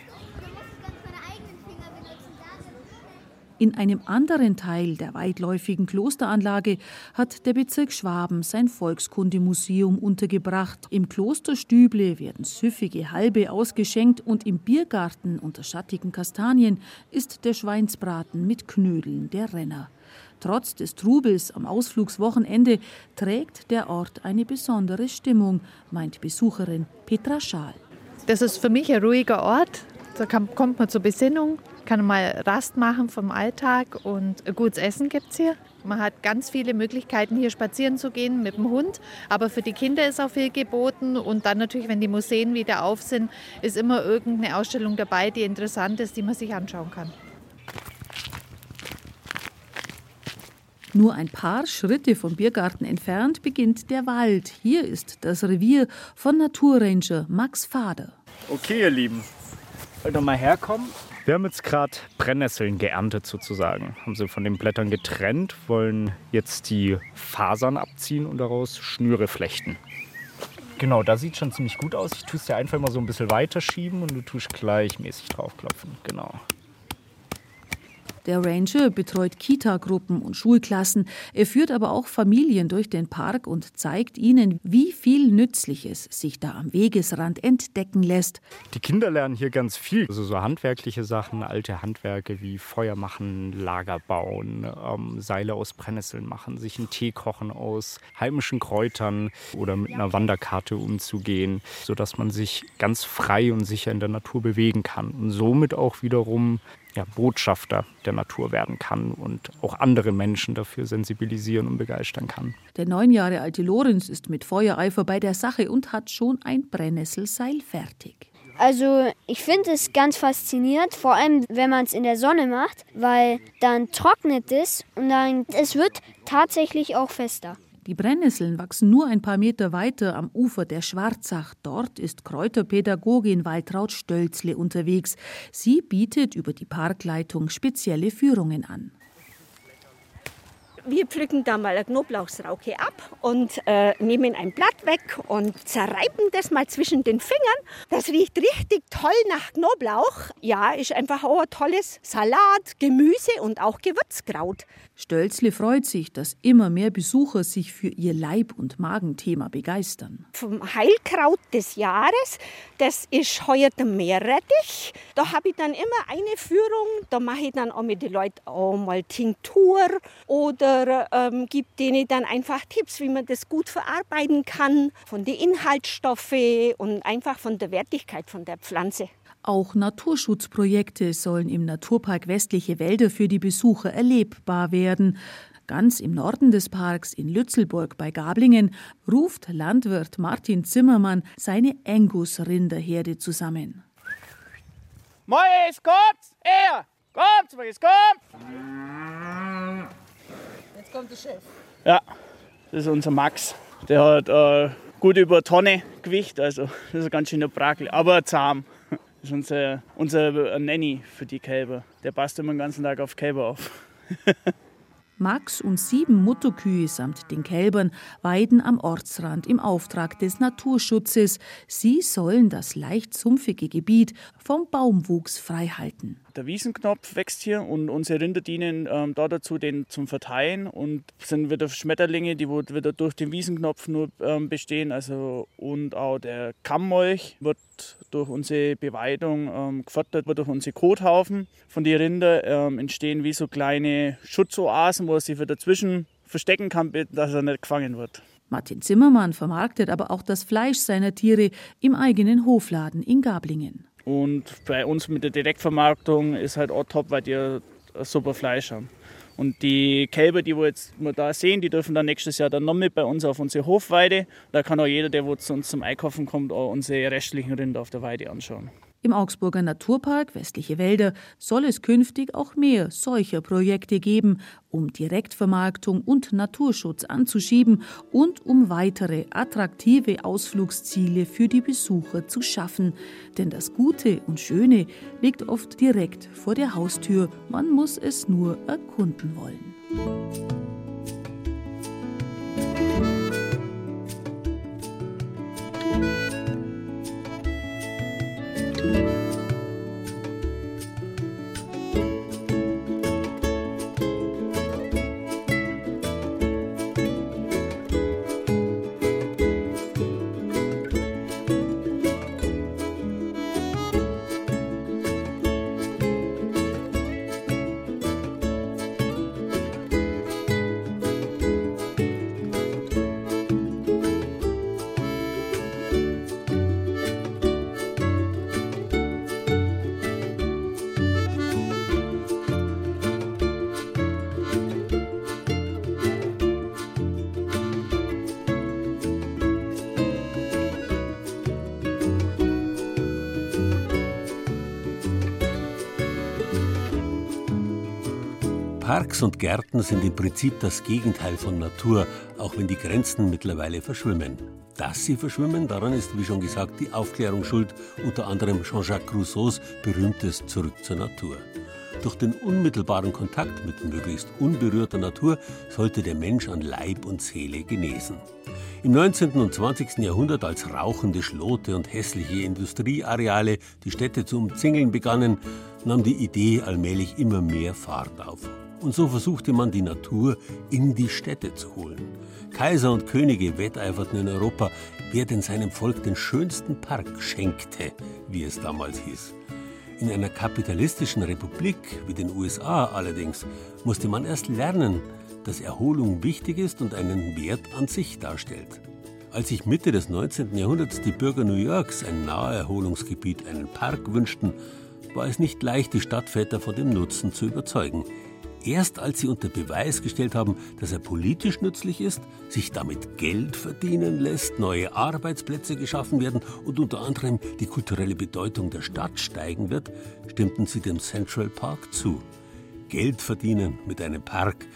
In einem anderen Teil der weitläufigen Klosteranlage hat der Bezirk Schwaben sein Volkskundemuseum untergebracht. Im Klosterstüble werden süffige Halbe ausgeschenkt und im Biergarten unter schattigen Kastanien ist der Schweinsbraten mit Knödeln der Renner. Trotz des Trubels am Ausflugswochenende trägt der Ort eine besondere Stimmung, meint Besucherin Petra Schaal. Das ist für mich ein ruhiger Ort. Da kann, kommt man zur Besinnung, kann mal Rast machen vom Alltag und gutes Essen gibt es hier. Man hat ganz viele Möglichkeiten, hier spazieren zu gehen mit dem Hund. Aber für die Kinder ist auch viel geboten. Und dann natürlich, wenn die Museen wieder auf sind, ist immer irgendeine Ausstellung dabei, die interessant ist, die man sich anschauen kann. Nur ein paar Schritte vom Biergarten entfernt beginnt der Wald. Hier ist das Revier von Naturranger Max Fader. Okay, ihr Lieben, wollt ihr mal herkommen? Wir haben jetzt gerade Brennnesseln geerntet sozusagen. Haben sie von den Blättern getrennt, wollen jetzt die Fasern abziehen und daraus Schnüre flechten. Genau, da sieht schon ziemlich gut aus. Ich tue es dir einfach mal so ein bisschen weiter schieben und du tust gleichmäßig draufklopfen. Genau. Der Ranger betreut Kita-Gruppen und Schulklassen. Er führt aber auch Familien durch den Park und zeigt ihnen, wie viel Nützliches sich da am Wegesrand entdecken lässt. Die Kinder lernen hier ganz viel. Also so handwerkliche Sachen, alte Handwerke wie Feuer machen, Lager bauen, ähm, Seile aus Brennnesseln machen, sich einen Tee kochen aus heimischen Kräutern oder mit einer Wanderkarte umzugehen, sodass man sich ganz frei und sicher in der Natur bewegen kann und somit auch wiederum ja, Botschafter der Natur werden kann und auch andere Menschen dafür sensibilisieren und begeistern kann. Der neun Jahre alte Lorenz ist mit Feuereifer bei der Sache und hat schon ein Brennnesselseil fertig. Also ich finde es ganz faszinierend, vor allem wenn man es in der Sonne macht, weil dann trocknet es und dann es wird tatsächlich auch fester. Die Brennnesseln wachsen nur ein paar Meter weiter am Ufer der Schwarzach. Dort ist Kräuterpädagogin Waltraud Stölzle unterwegs. Sie bietet über die Parkleitung spezielle Führungen an wir pflücken da mal eine Knoblauchsrauke ab und äh, nehmen ein Blatt weg und zerreiben das mal zwischen den Fingern. Das riecht richtig toll nach Knoblauch. Ja, ist einfach auch ein tolles Salat, Gemüse und auch Gewürzkraut. Stölzle freut sich, dass immer mehr Besucher sich für ihr Leib- und Magenthema begeistern. Vom Heilkraut des Jahres, das ist heuer der Meerrettich. Da habe ich dann immer eine Führung. Da mache ich dann auch mit den Leuten auch mal Tinktur oder ähm, gebe denen dann einfach Tipps, wie man das gut verarbeiten kann, von den Inhaltsstoffen und einfach von der Wertigkeit von der Pflanze. Auch Naturschutzprojekte sollen im Naturpark Westliche Wälder für die Besucher erlebbar werden. Ganz im Norden des Parks in Lützelburg bei Gablingen ruft Landwirt Martin Zimmermann seine Angus-Rinderherde zusammen. Mois, kommt! Er! Kommt, Mois, kommt! Jetzt kommt der Chef. Ja, das ist unser Max. Der hat äh, gut über Tonne Gewicht, also das ist ein ganz schöner Brakel, aber zahm. Das ist unser, unser Nanny für die Kälber. Der passt immer den ganzen Tag auf Kälber auf. Max und sieben Mutterkühe samt den Kälbern weiden am Ortsrand im Auftrag des Naturschutzes. Sie sollen das leicht sumpfige Gebiet vom Baumwuchs freihalten. Der Wiesenknopf wächst hier und unsere Rinder dienen ähm, da dazu, den zum Verteilen und sind wieder Schmetterlinge, die wieder durch den Wiesenknopf nur ähm, bestehen. Also, und auch der Kammmolch wird durch unsere Beweidung ähm, gefördert, wird durch unsere Kothaufen von den Rinder ähm, entstehen wie so kleine Schutzoasen, wo er sich wieder dazwischen verstecken kann, dass er nicht gefangen wird. Martin Zimmermann vermarktet aber auch das Fleisch seiner Tiere im eigenen Hofladen in Gablingen. Und bei uns mit der Direktvermarktung ist halt auch top, weil die super Fleisch haben. Und die Kälber, die wir jetzt wir da sehen, die dürfen dann nächstes Jahr dann noch mit bei uns auf unsere Hofweide. Da kann auch jeder, der zu uns zum Einkaufen kommt, auch unsere restlichen Rinder auf der Weide anschauen. Im Augsburger Naturpark Westliche Wälder soll es künftig auch mehr solcher Projekte geben, um Direktvermarktung und Naturschutz anzuschieben und um weitere attraktive Ausflugsziele für die Besucher zu schaffen. Denn das Gute und Schöne liegt oft direkt vor der Haustür, man muss es nur erkunden wollen. Parks und Gärten sind im Prinzip das Gegenteil von Natur, auch wenn die Grenzen mittlerweile verschwimmen. Dass sie verschwimmen, daran ist, wie schon gesagt, die Aufklärung schuld, unter anderem Jean-Jacques Rousseaus berühmtes Zurück zur Natur. Durch den unmittelbaren Kontakt mit möglichst unberührter Natur sollte der Mensch an Leib und Seele genesen. Im 19. und 20. Jahrhundert, als rauchende Schlote und hässliche Industrieareale die Städte zu umzingeln begannen, nahm die Idee allmählich immer mehr Fahrt auf. Und so versuchte man die Natur in die Städte zu holen. Kaiser und Könige wetteiferten in Europa, wer denn seinem Volk den schönsten Park schenkte, wie es damals hieß. In einer kapitalistischen Republik wie den USA allerdings musste man erst lernen, dass Erholung wichtig ist und einen Wert an sich darstellt. Als sich Mitte des 19. Jahrhunderts die Bürger New Yorks ein Naherholungsgebiet, einen Park wünschten, war es nicht leicht, die Stadtväter von dem Nutzen zu überzeugen. Erst als sie unter Beweis gestellt haben, dass er politisch nützlich ist, sich damit Geld verdienen lässt, neue Arbeitsplätze geschaffen werden und unter anderem die kulturelle Bedeutung der Stadt steigen wird, stimmten sie dem Central Park zu. Geld verdienen mit einem Park,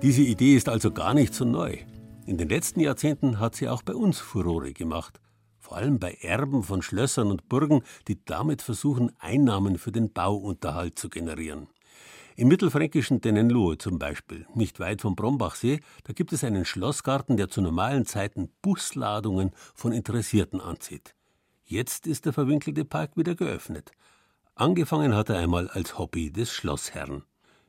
diese Idee ist also gar nicht so neu. In den letzten Jahrzehnten hat sie auch bei uns Furore gemacht. Vor allem bei Erben von Schlössern und Burgen, die damit versuchen, Einnahmen für den Bauunterhalt zu generieren. Im mittelfränkischen Dennenlohe zum Beispiel, nicht weit vom Brombachsee, da gibt es einen Schlossgarten, der zu normalen Zeiten Busladungen von Interessierten anzieht. Jetzt ist der verwinkelte Park wieder geöffnet. Angefangen hat er einmal als Hobby des Schlossherrn.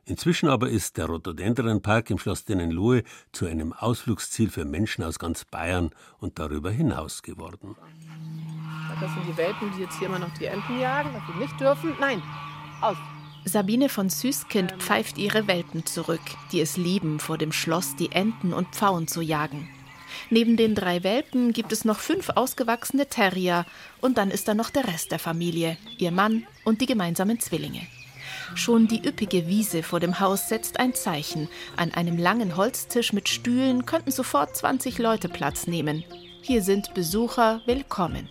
Inzwischen aber ist der Rhododendronpark im Schloss Dennenlohe zu einem Ausflugsziel für Menschen aus ganz Bayern und darüber hinaus geworden. Das sind die Welpen, die jetzt hier immer noch die Enten jagen, was sie nicht dürfen. Nein, aus. Sabine von Süßkind pfeift ihre Welpen zurück, die es lieben, vor dem Schloss die Enten und Pfauen zu jagen. Neben den drei Welpen gibt es noch fünf ausgewachsene Terrier und dann ist da noch der Rest der Familie, ihr Mann und die gemeinsamen Zwillinge. Schon die üppige Wiese vor dem Haus setzt ein Zeichen. An einem langen Holztisch mit Stühlen könnten sofort 20 Leute Platz nehmen. Hier sind Besucher willkommen.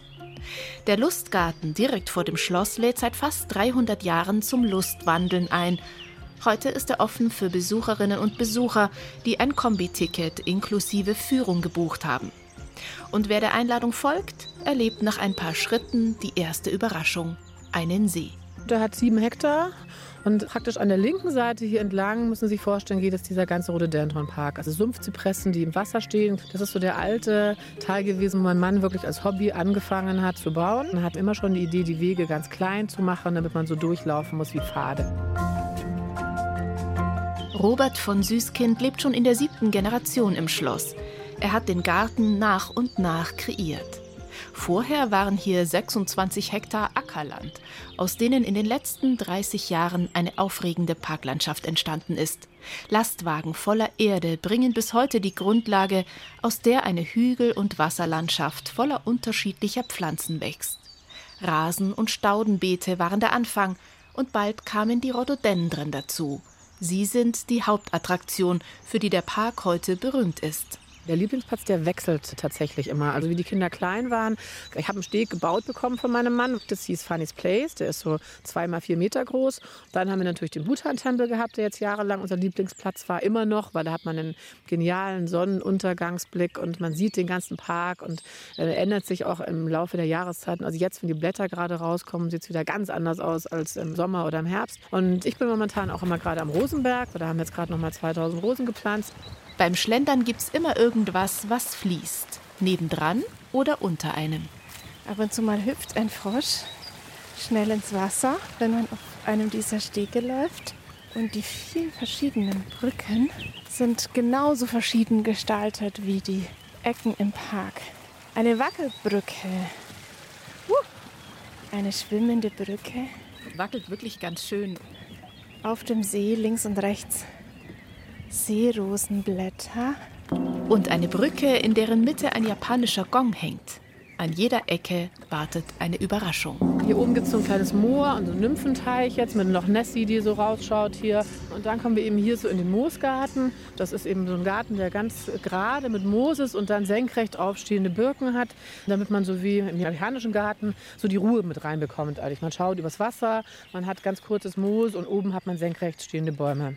Der Lustgarten direkt vor dem Schloss lädt seit fast 300 Jahren zum Lustwandeln ein. Heute ist er offen für Besucherinnen und Besucher, die ein Kombiticket inklusive Führung gebucht haben. Und wer der Einladung folgt, erlebt nach ein paar Schritten die erste Überraschung: einen See. Der hat sieben Hektar und praktisch an der linken Seite hier entlang, müssen Sie sich vorstellen, geht es dieser ganze Rhododendron-Park. Also Sumpfzypressen, die im Wasser stehen. Das ist so der alte Teil gewesen, wo mein Mann wirklich als Hobby angefangen hat zu bauen. Er hat immer schon die Idee, die Wege ganz klein zu machen, damit man so durchlaufen muss wie Pfade. Robert von Süßkind lebt schon in der siebten Generation im Schloss. Er hat den Garten nach und nach kreiert. Vorher waren hier 26 Hektar Ackerland, aus denen in den letzten 30 Jahren eine aufregende Parklandschaft entstanden ist. Lastwagen voller Erde bringen bis heute die Grundlage, aus der eine Hügel- und Wasserlandschaft voller unterschiedlicher Pflanzen wächst. Rasen und Staudenbeete waren der Anfang, und bald kamen die Rhododendren dazu. Sie sind die Hauptattraktion, für die der Park heute berühmt ist. Der Lieblingsplatz, der wechselt tatsächlich immer. Also wie die Kinder klein waren. Ich habe einen Steg gebaut bekommen von meinem Mann. Das hieß Funny's Place. Der ist so zwei mal vier Meter groß. Dann haben wir natürlich den Bhutan-Tempel gehabt, der jetzt jahrelang unser Lieblingsplatz war. Immer noch, weil da hat man einen genialen Sonnenuntergangsblick und man sieht den ganzen Park und äh, ändert sich auch im Laufe der Jahreszeiten. Also jetzt, wenn die Blätter gerade rauskommen, sieht es wieder ganz anders aus als im Sommer oder im Herbst. Und ich bin momentan auch immer gerade am Rosenberg. Da haben wir jetzt gerade noch mal 2000 Rosen gepflanzt. Beim Schlendern gibt's immer irgendwas, was fließt. Nebendran oder unter einem. Ab und zu mal hüpft ein Frosch schnell ins Wasser, wenn man auf einem dieser Stege läuft. Und die vielen verschiedenen Brücken sind genauso verschieden gestaltet wie die Ecken im Park. Eine Wackelbrücke. Eine schwimmende Brücke. Wackelt wirklich ganz schön. Auf dem See links und rechts Seerosenblätter. Und eine Brücke, in deren Mitte ein japanischer Gong hängt. An jeder Ecke wartet eine Überraschung. Hier oben gibt es so ein kleines Moor und so einen Nymphenteich jetzt mit Loch Nessie, die so rausschaut hier. Und dann kommen wir eben hier so in den Moosgarten. Das ist eben so ein Garten, der ganz gerade mit Moos ist und dann senkrecht aufstehende Birken hat, damit man so wie im japanischen Garten so die Ruhe mit reinbekommt. Eigentlich. Man schaut übers Wasser, man hat ganz kurzes Moos und oben hat man senkrecht stehende Bäume.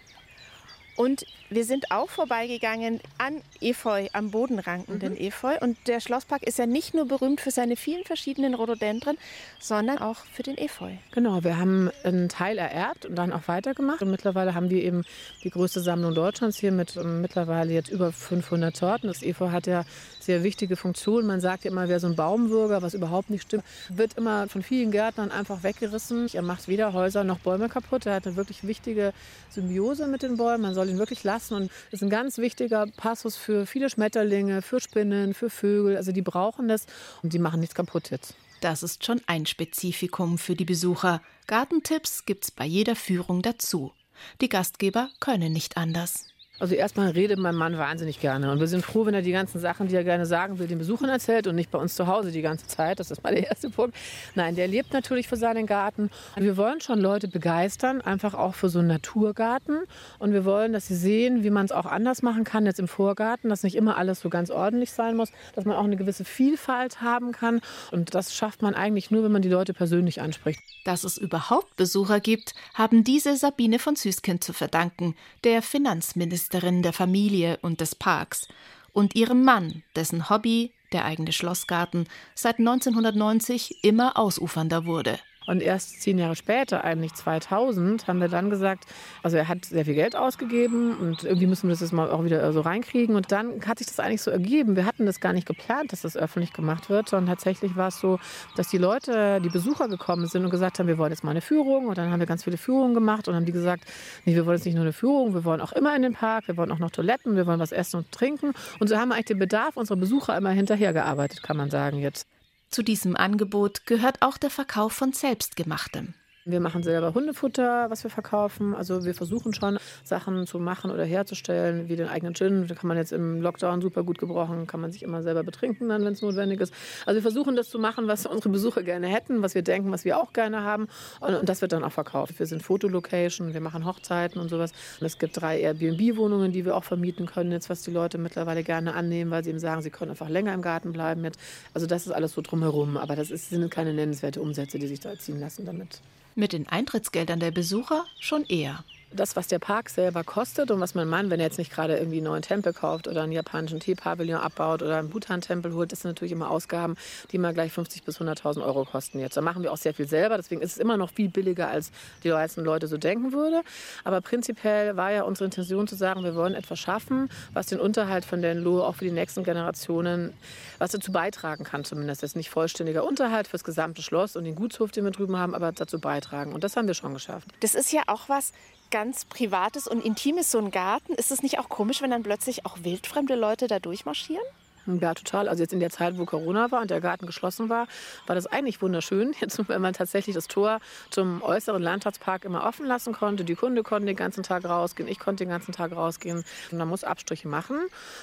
Und wir sind auch vorbeigegangen an Efeu, am bodenrankenden mhm. Efeu. Und der Schlosspark ist ja nicht nur berühmt für seine vielen verschiedenen Rhododendren, sondern auch für den Efeu. Genau, wir haben einen Teil ererbt und dann auch weitergemacht. Und mittlerweile haben wir eben die größte Sammlung Deutschlands hier mit um, mittlerweile jetzt über 500 Sorten. Das Efeu hat ja sehr wichtige Funktionen. Man sagt ja immer, wer so ein Baumwürger, was überhaupt nicht stimmt, wird immer von vielen Gärtnern einfach weggerissen. Er macht weder Häuser noch Bäume kaputt. Er hat eine wirklich wichtige Symbiose mit den Bäumen. Man soll ihn wirklich lassen. Und ist ein ganz wichtiger Passus für viele Schmetterlinge, für Spinnen, für Vögel. Also die brauchen das und die machen nichts kaputt jetzt. Das ist schon ein Spezifikum für die Besucher. Gartentipps gibt's bei jeder Führung dazu. Die Gastgeber können nicht anders. Also erstmal redet mein Mann wahnsinnig gerne. Und wir sind froh, wenn er die ganzen Sachen, die er gerne sagen will, den Besuchern erzählt und nicht bei uns zu Hause die ganze Zeit. Das ist mal der erste Punkt. Nein, der lebt natürlich für seinen Garten. Wir wollen schon Leute begeistern, einfach auch für so einen Naturgarten. Und wir wollen, dass sie sehen, wie man es auch anders machen kann jetzt im Vorgarten, dass nicht immer alles so ganz ordentlich sein muss, dass man auch eine gewisse Vielfalt haben kann. Und das schafft man eigentlich nur, wenn man die Leute persönlich anspricht. Dass es überhaupt Besucher gibt, haben diese Sabine von Süßkind zu verdanken, der Finanzministerin Besitzerin der Familie und des Parks, und ihrem Mann, dessen Hobby, der eigene Schlossgarten, seit 1990 immer ausufernder wurde. Und erst zehn Jahre später, eigentlich 2000, haben wir dann gesagt, also er hat sehr viel Geld ausgegeben und irgendwie müssen wir das jetzt mal auch wieder so reinkriegen. Und dann hat sich das eigentlich so ergeben. Wir hatten das gar nicht geplant, dass das öffentlich gemacht wird, sondern tatsächlich war es so, dass die Leute, die Besucher gekommen sind und gesagt haben, wir wollen jetzt mal eine Führung. Und dann haben wir ganz viele Führungen gemacht und haben die gesagt, nee, wir wollen jetzt nicht nur eine Führung, wir wollen auch immer in den Park, wir wollen auch noch Toiletten, wir wollen was essen und trinken. Und so haben wir eigentlich den Bedarf unserer Besucher immer hinterhergearbeitet, kann man sagen jetzt. Zu diesem Angebot gehört auch der Verkauf von Selbstgemachtem. Wir machen selber Hundefutter, was wir verkaufen. Also wir versuchen schon Sachen zu machen oder herzustellen, wie den eigenen Gin. Da kann man jetzt im Lockdown super gut gebrochen, kann man sich immer selber betrinken dann, wenn es notwendig ist. Also wir versuchen das zu machen, was unsere Besucher gerne hätten, was wir denken, was wir auch gerne haben. Und, und das wird dann auch verkauft. Wir sind Fotolocation, wir machen Hochzeiten und sowas. Und es gibt drei Airbnb-Wohnungen, die wir auch vermieten können, jetzt was die Leute mittlerweile gerne annehmen, weil sie eben sagen, sie können einfach länger im Garten bleiben. Jetzt. Also das ist alles so drumherum. Aber das ist, sind keine nennenswerte Umsätze, die sich da erzielen lassen damit. Mit den Eintrittsgeldern der Besucher schon eher. Das, was der Park selber kostet und was mein Mann, wenn er jetzt nicht gerade irgendwie einen neuen Tempel kauft oder einen japanischen Teepavillon abbaut oder einen Bhutan-Tempel holt, das sind natürlich immer Ausgaben, die mal gleich 50.000 bis 100.000 Euro kosten jetzt. Da machen wir auch sehr viel selber, deswegen ist es immer noch viel billiger, als die meisten Leute so denken würde. Aber prinzipiell war ja unsere Intention zu sagen, wir wollen etwas schaffen, was den Unterhalt von den Lo auch für die nächsten Generationen, was dazu beitragen kann zumindest. Das ist nicht vollständiger Unterhalt fürs gesamte Schloss und den Gutshof, den wir drüben haben, aber dazu beitragen. Und das haben wir schon geschafft. Das ist ja auch was, ganz Privates und Intimes, so ein Garten. Ist es nicht auch komisch, wenn dann plötzlich auch wildfremde Leute da durchmarschieren? Ja, total. Also jetzt in der Zeit, wo Corona war und der Garten geschlossen war, war das eigentlich wunderschön. Jetzt, wenn man tatsächlich das Tor zum äußeren Landschaftspark immer offen lassen konnte. Die Kunde konnte den ganzen Tag rausgehen, ich konnte den ganzen Tag rausgehen. Und man muss Abstriche machen.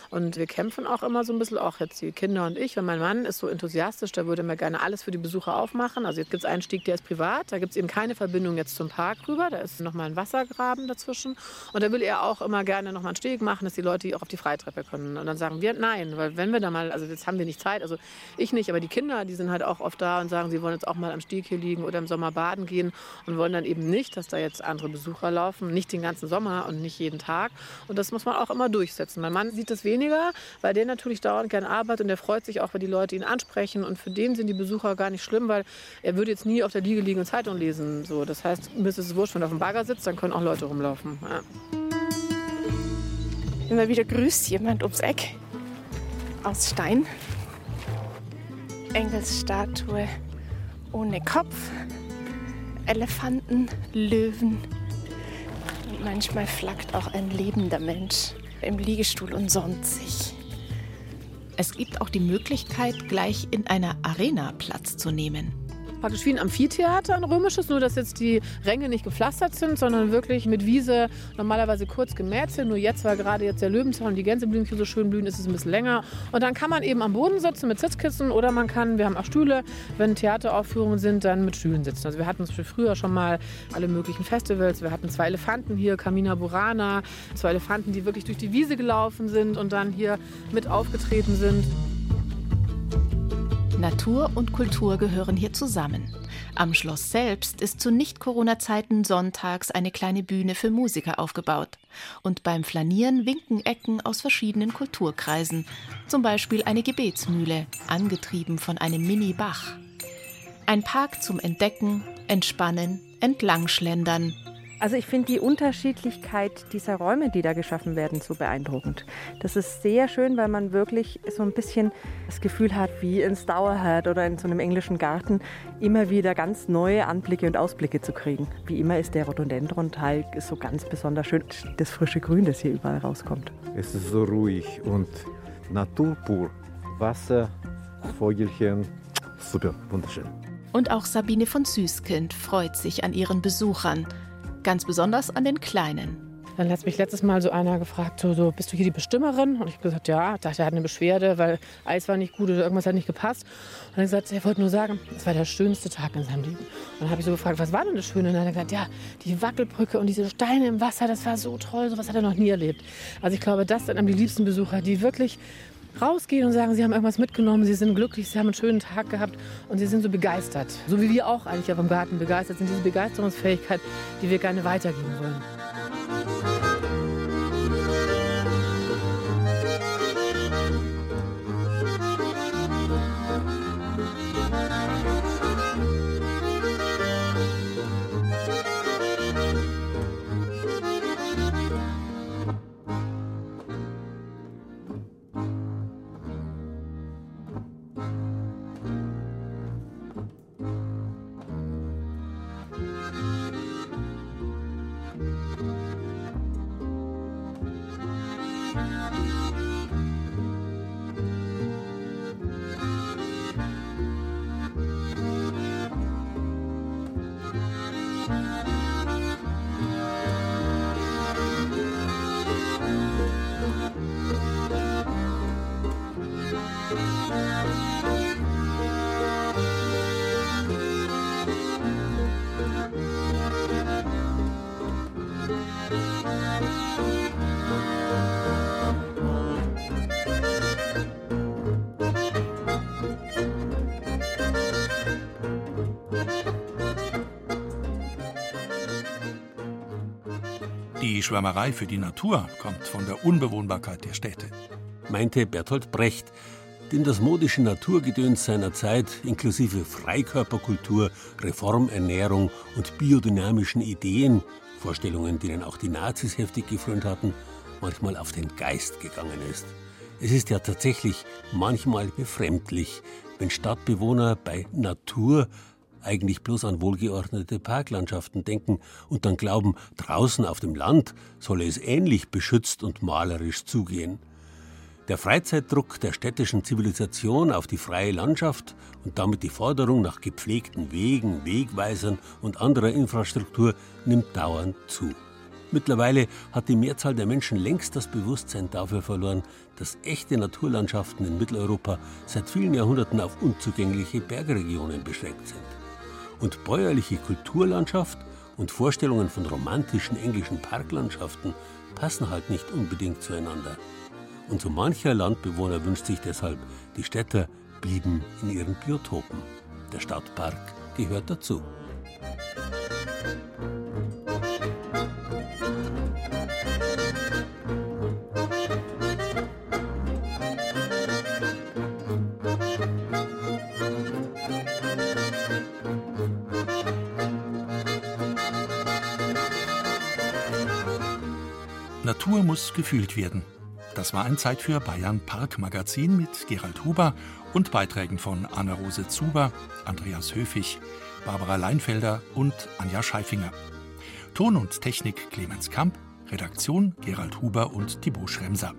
Und wir kämpfen auch immer so ein bisschen, auch jetzt die Kinder und ich. Und mein Mann ist so enthusiastisch, der würde mir gerne alles für die Besucher aufmachen. Also jetzt gibt es einen Stieg, der ist privat. Da gibt es eben keine Verbindung jetzt zum Park rüber. Da ist nochmal ein Wassergraben dazwischen. Und da will er auch immer gerne nochmal einen Steg machen, dass die Leute auch auf die Freitreppe können. Und dann sagen wir, nein, weil wenn wir da mal, also jetzt haben wir nicht Zeit, also ich nicht, aber die Kinder, die sind halt auch oft da und sagen, sie wollen jetzt auch mal am Stieg hier liegen oder im Sommer baden gehen und wollen dann eben nicht, dass da jetzt andere Besucher laufen, nicht den ganzen Sommer und nicht jeden Tag. Und das muss man auch immer durchsetzen. Mein Mann sieht das weniger, weil der natürlich dauernd gerne arbeitet und der freut sich auch, wenn die Leute ihn ansprechen. Und für den sind die Besucher gar nicht schlimm, weil er würde jetzt nie auf der Liege liegen und Zeitung lesen. So, das heißt, mir ist es wurscht, wenn er auf dem Bagger sitzt, dann können auch Leute rumlaufen. Ja. Immer wieder grüßt jemand ums Eck aus Stein. Engelsstatue ohne Kopf, Elefanten, Löwen. Und manchmal flackt auch ein lebender Mensch im Liegestuhl und sonnt sich. Es gibt auch die Möglichkeit, gleich in einer Arena Platz zu nehmen praktisch wie ein Amphitheater, ein römisches, nur dass jetzt die Ränge nicht gepflastert sind, sondern wirklich mit Wiese normalerweise kurz gemäht sind. Nur jetzt, weil gerade jetzt der Löwenzahn und die Gänseblümchen so schön blühen, ist es ein bisschen länger. Und dann kann man eben am Boden sitzen mit Sitzkissen oder man kann, wir haben auch Stühle, wenn Theateraufführungen sind, dann mit Stühlen sitzen. Also wir hatten zum früher schon mal alle möglichen Festivals. Wir hatten zwei Elefanten hier, Camina Burana, zwei Elefanten, die wirklich durch die Wiese gelaufen sind und dann hier mit aufgetreten sind. Natur und Kultur gehören hier zusammen. Am Schloss selbst ist zu Nicht-Corona-Zeiten sonntags eine kleine Bühne für Musiker aufgebaut. Und beim Flanieren winken Ecken aus verschiedenen Kulturkreisen. Zum Beispiel eine Gebetsmühle, angetrieben von einem Mini-Bach. Ein Park zum Entdecken, Entspannen, Entlangschlendern, also ich finde die Unterschiedlichkeit dieser Räume, die da geschaffen werden, so beeindruckend. Das ist sehr schön, weil man wirklich so ein bisschen das Gefühl hat, wie in Stourhead oder in so einem englischen Garten, immer wieder ganz neue Anblicke und Ausblicke zu kriegen. Wie immer ist der Rhododendron-Teil so ganz besonders schön. Das frische Grün, das hier überall rauskommt. Es ist so ruhig und naturpur. Wasser, Vogelchen, super, wunderschön. Und auch Sabine von Süßkind freut sich an ihren Besuchern ganz besonders an den Kleinen. Dann hat mich letztes Mal so einer gefragt, so, so bist du hier die Bestimmerin? Und ich habe gesagt, ja. Ich dachte, er hat eine Beschwerde, weil Eis war nicht gut oder irgendwas hat nicht gepasst. Und dann gesagt, er wollte nur sagen, es war der schönste Tag in seinem Leben. Und dann habe ich so gefragt, was war denn das Schöne? Und dann hat er gesagt, ja, die Wackelbrücke und diese Steine im Wasser, das war so toll, sowas hat er noch nie erlebt. Also ich glaube, das sind die liebsten Besucher, die wirklich rausgehen und sagen, sie haben irgendwas mitgenommen, sie sind glücklich, sie haben einen schönen Tag gehabt und sie sind so begeistert. So wie wir auch eigentlich auf dem Garten begeistert sind, diese Begeisterungsfähigkeit, die wir gerne weitergeben wollen. Schwärmerei für die Natur kommt von der Unbewohnbarkeit der Städte. Meinte Bertolt Brecht, dem das modische Naturgedöns seiner Zeit inklusive Freikörperkultur, Reformernährung und biodynamischen Ideen, Vorstellungen, denen auch die Nazis heftig gefrönt hatten, manchmal auf den Geist gegangen ist. Es ist ja tatsächlich manchmal befremdlich, wenn Stadtbewohner bei Natur eigentlich bloß an wohlgeordnete Parklandschaften denken und dann glauben, draußen auf dem Land solle es ähnlich beschützt und malerisch zugehen. Der Freizeitdruck der städtischen Zivilisation auf die freie Landschaft und damit die Forderung nach gepflegten Wegen, Wegweisern und anderer Infrastruktur nimmt dauernd zu. Mittlerweile hat die Mehrzahl der Menschen längst das Bewusstsein dafür verloren, dass echte Naturlandschaften in Mitteleuropa seit vielen Jahrhunderten auf unzugängliche Bergregionen beschränkt sind und bäuerliche Kulturlandschaft und Vorstellungen von romantischen englischen Parklandschaften passen halt nicht unbedingt zueinander. Und so mancher Landbewohner wünscht sich deshalb, die Städter blieben in ihren Biotopen. Der Stadtpark gehört dazu. Natur muss gefühlt werden. Das war ein Zeit für Bayern Parkmagazin mit Gerald Huber und Beiträgen von Anna-Rose Zuber, Andreas Höfig, Barbara Leinfelder und Anja Scheifinger. Ton und Technik Clemens Kamp, Redaktion Gerald Huber und Thibaut Schremser.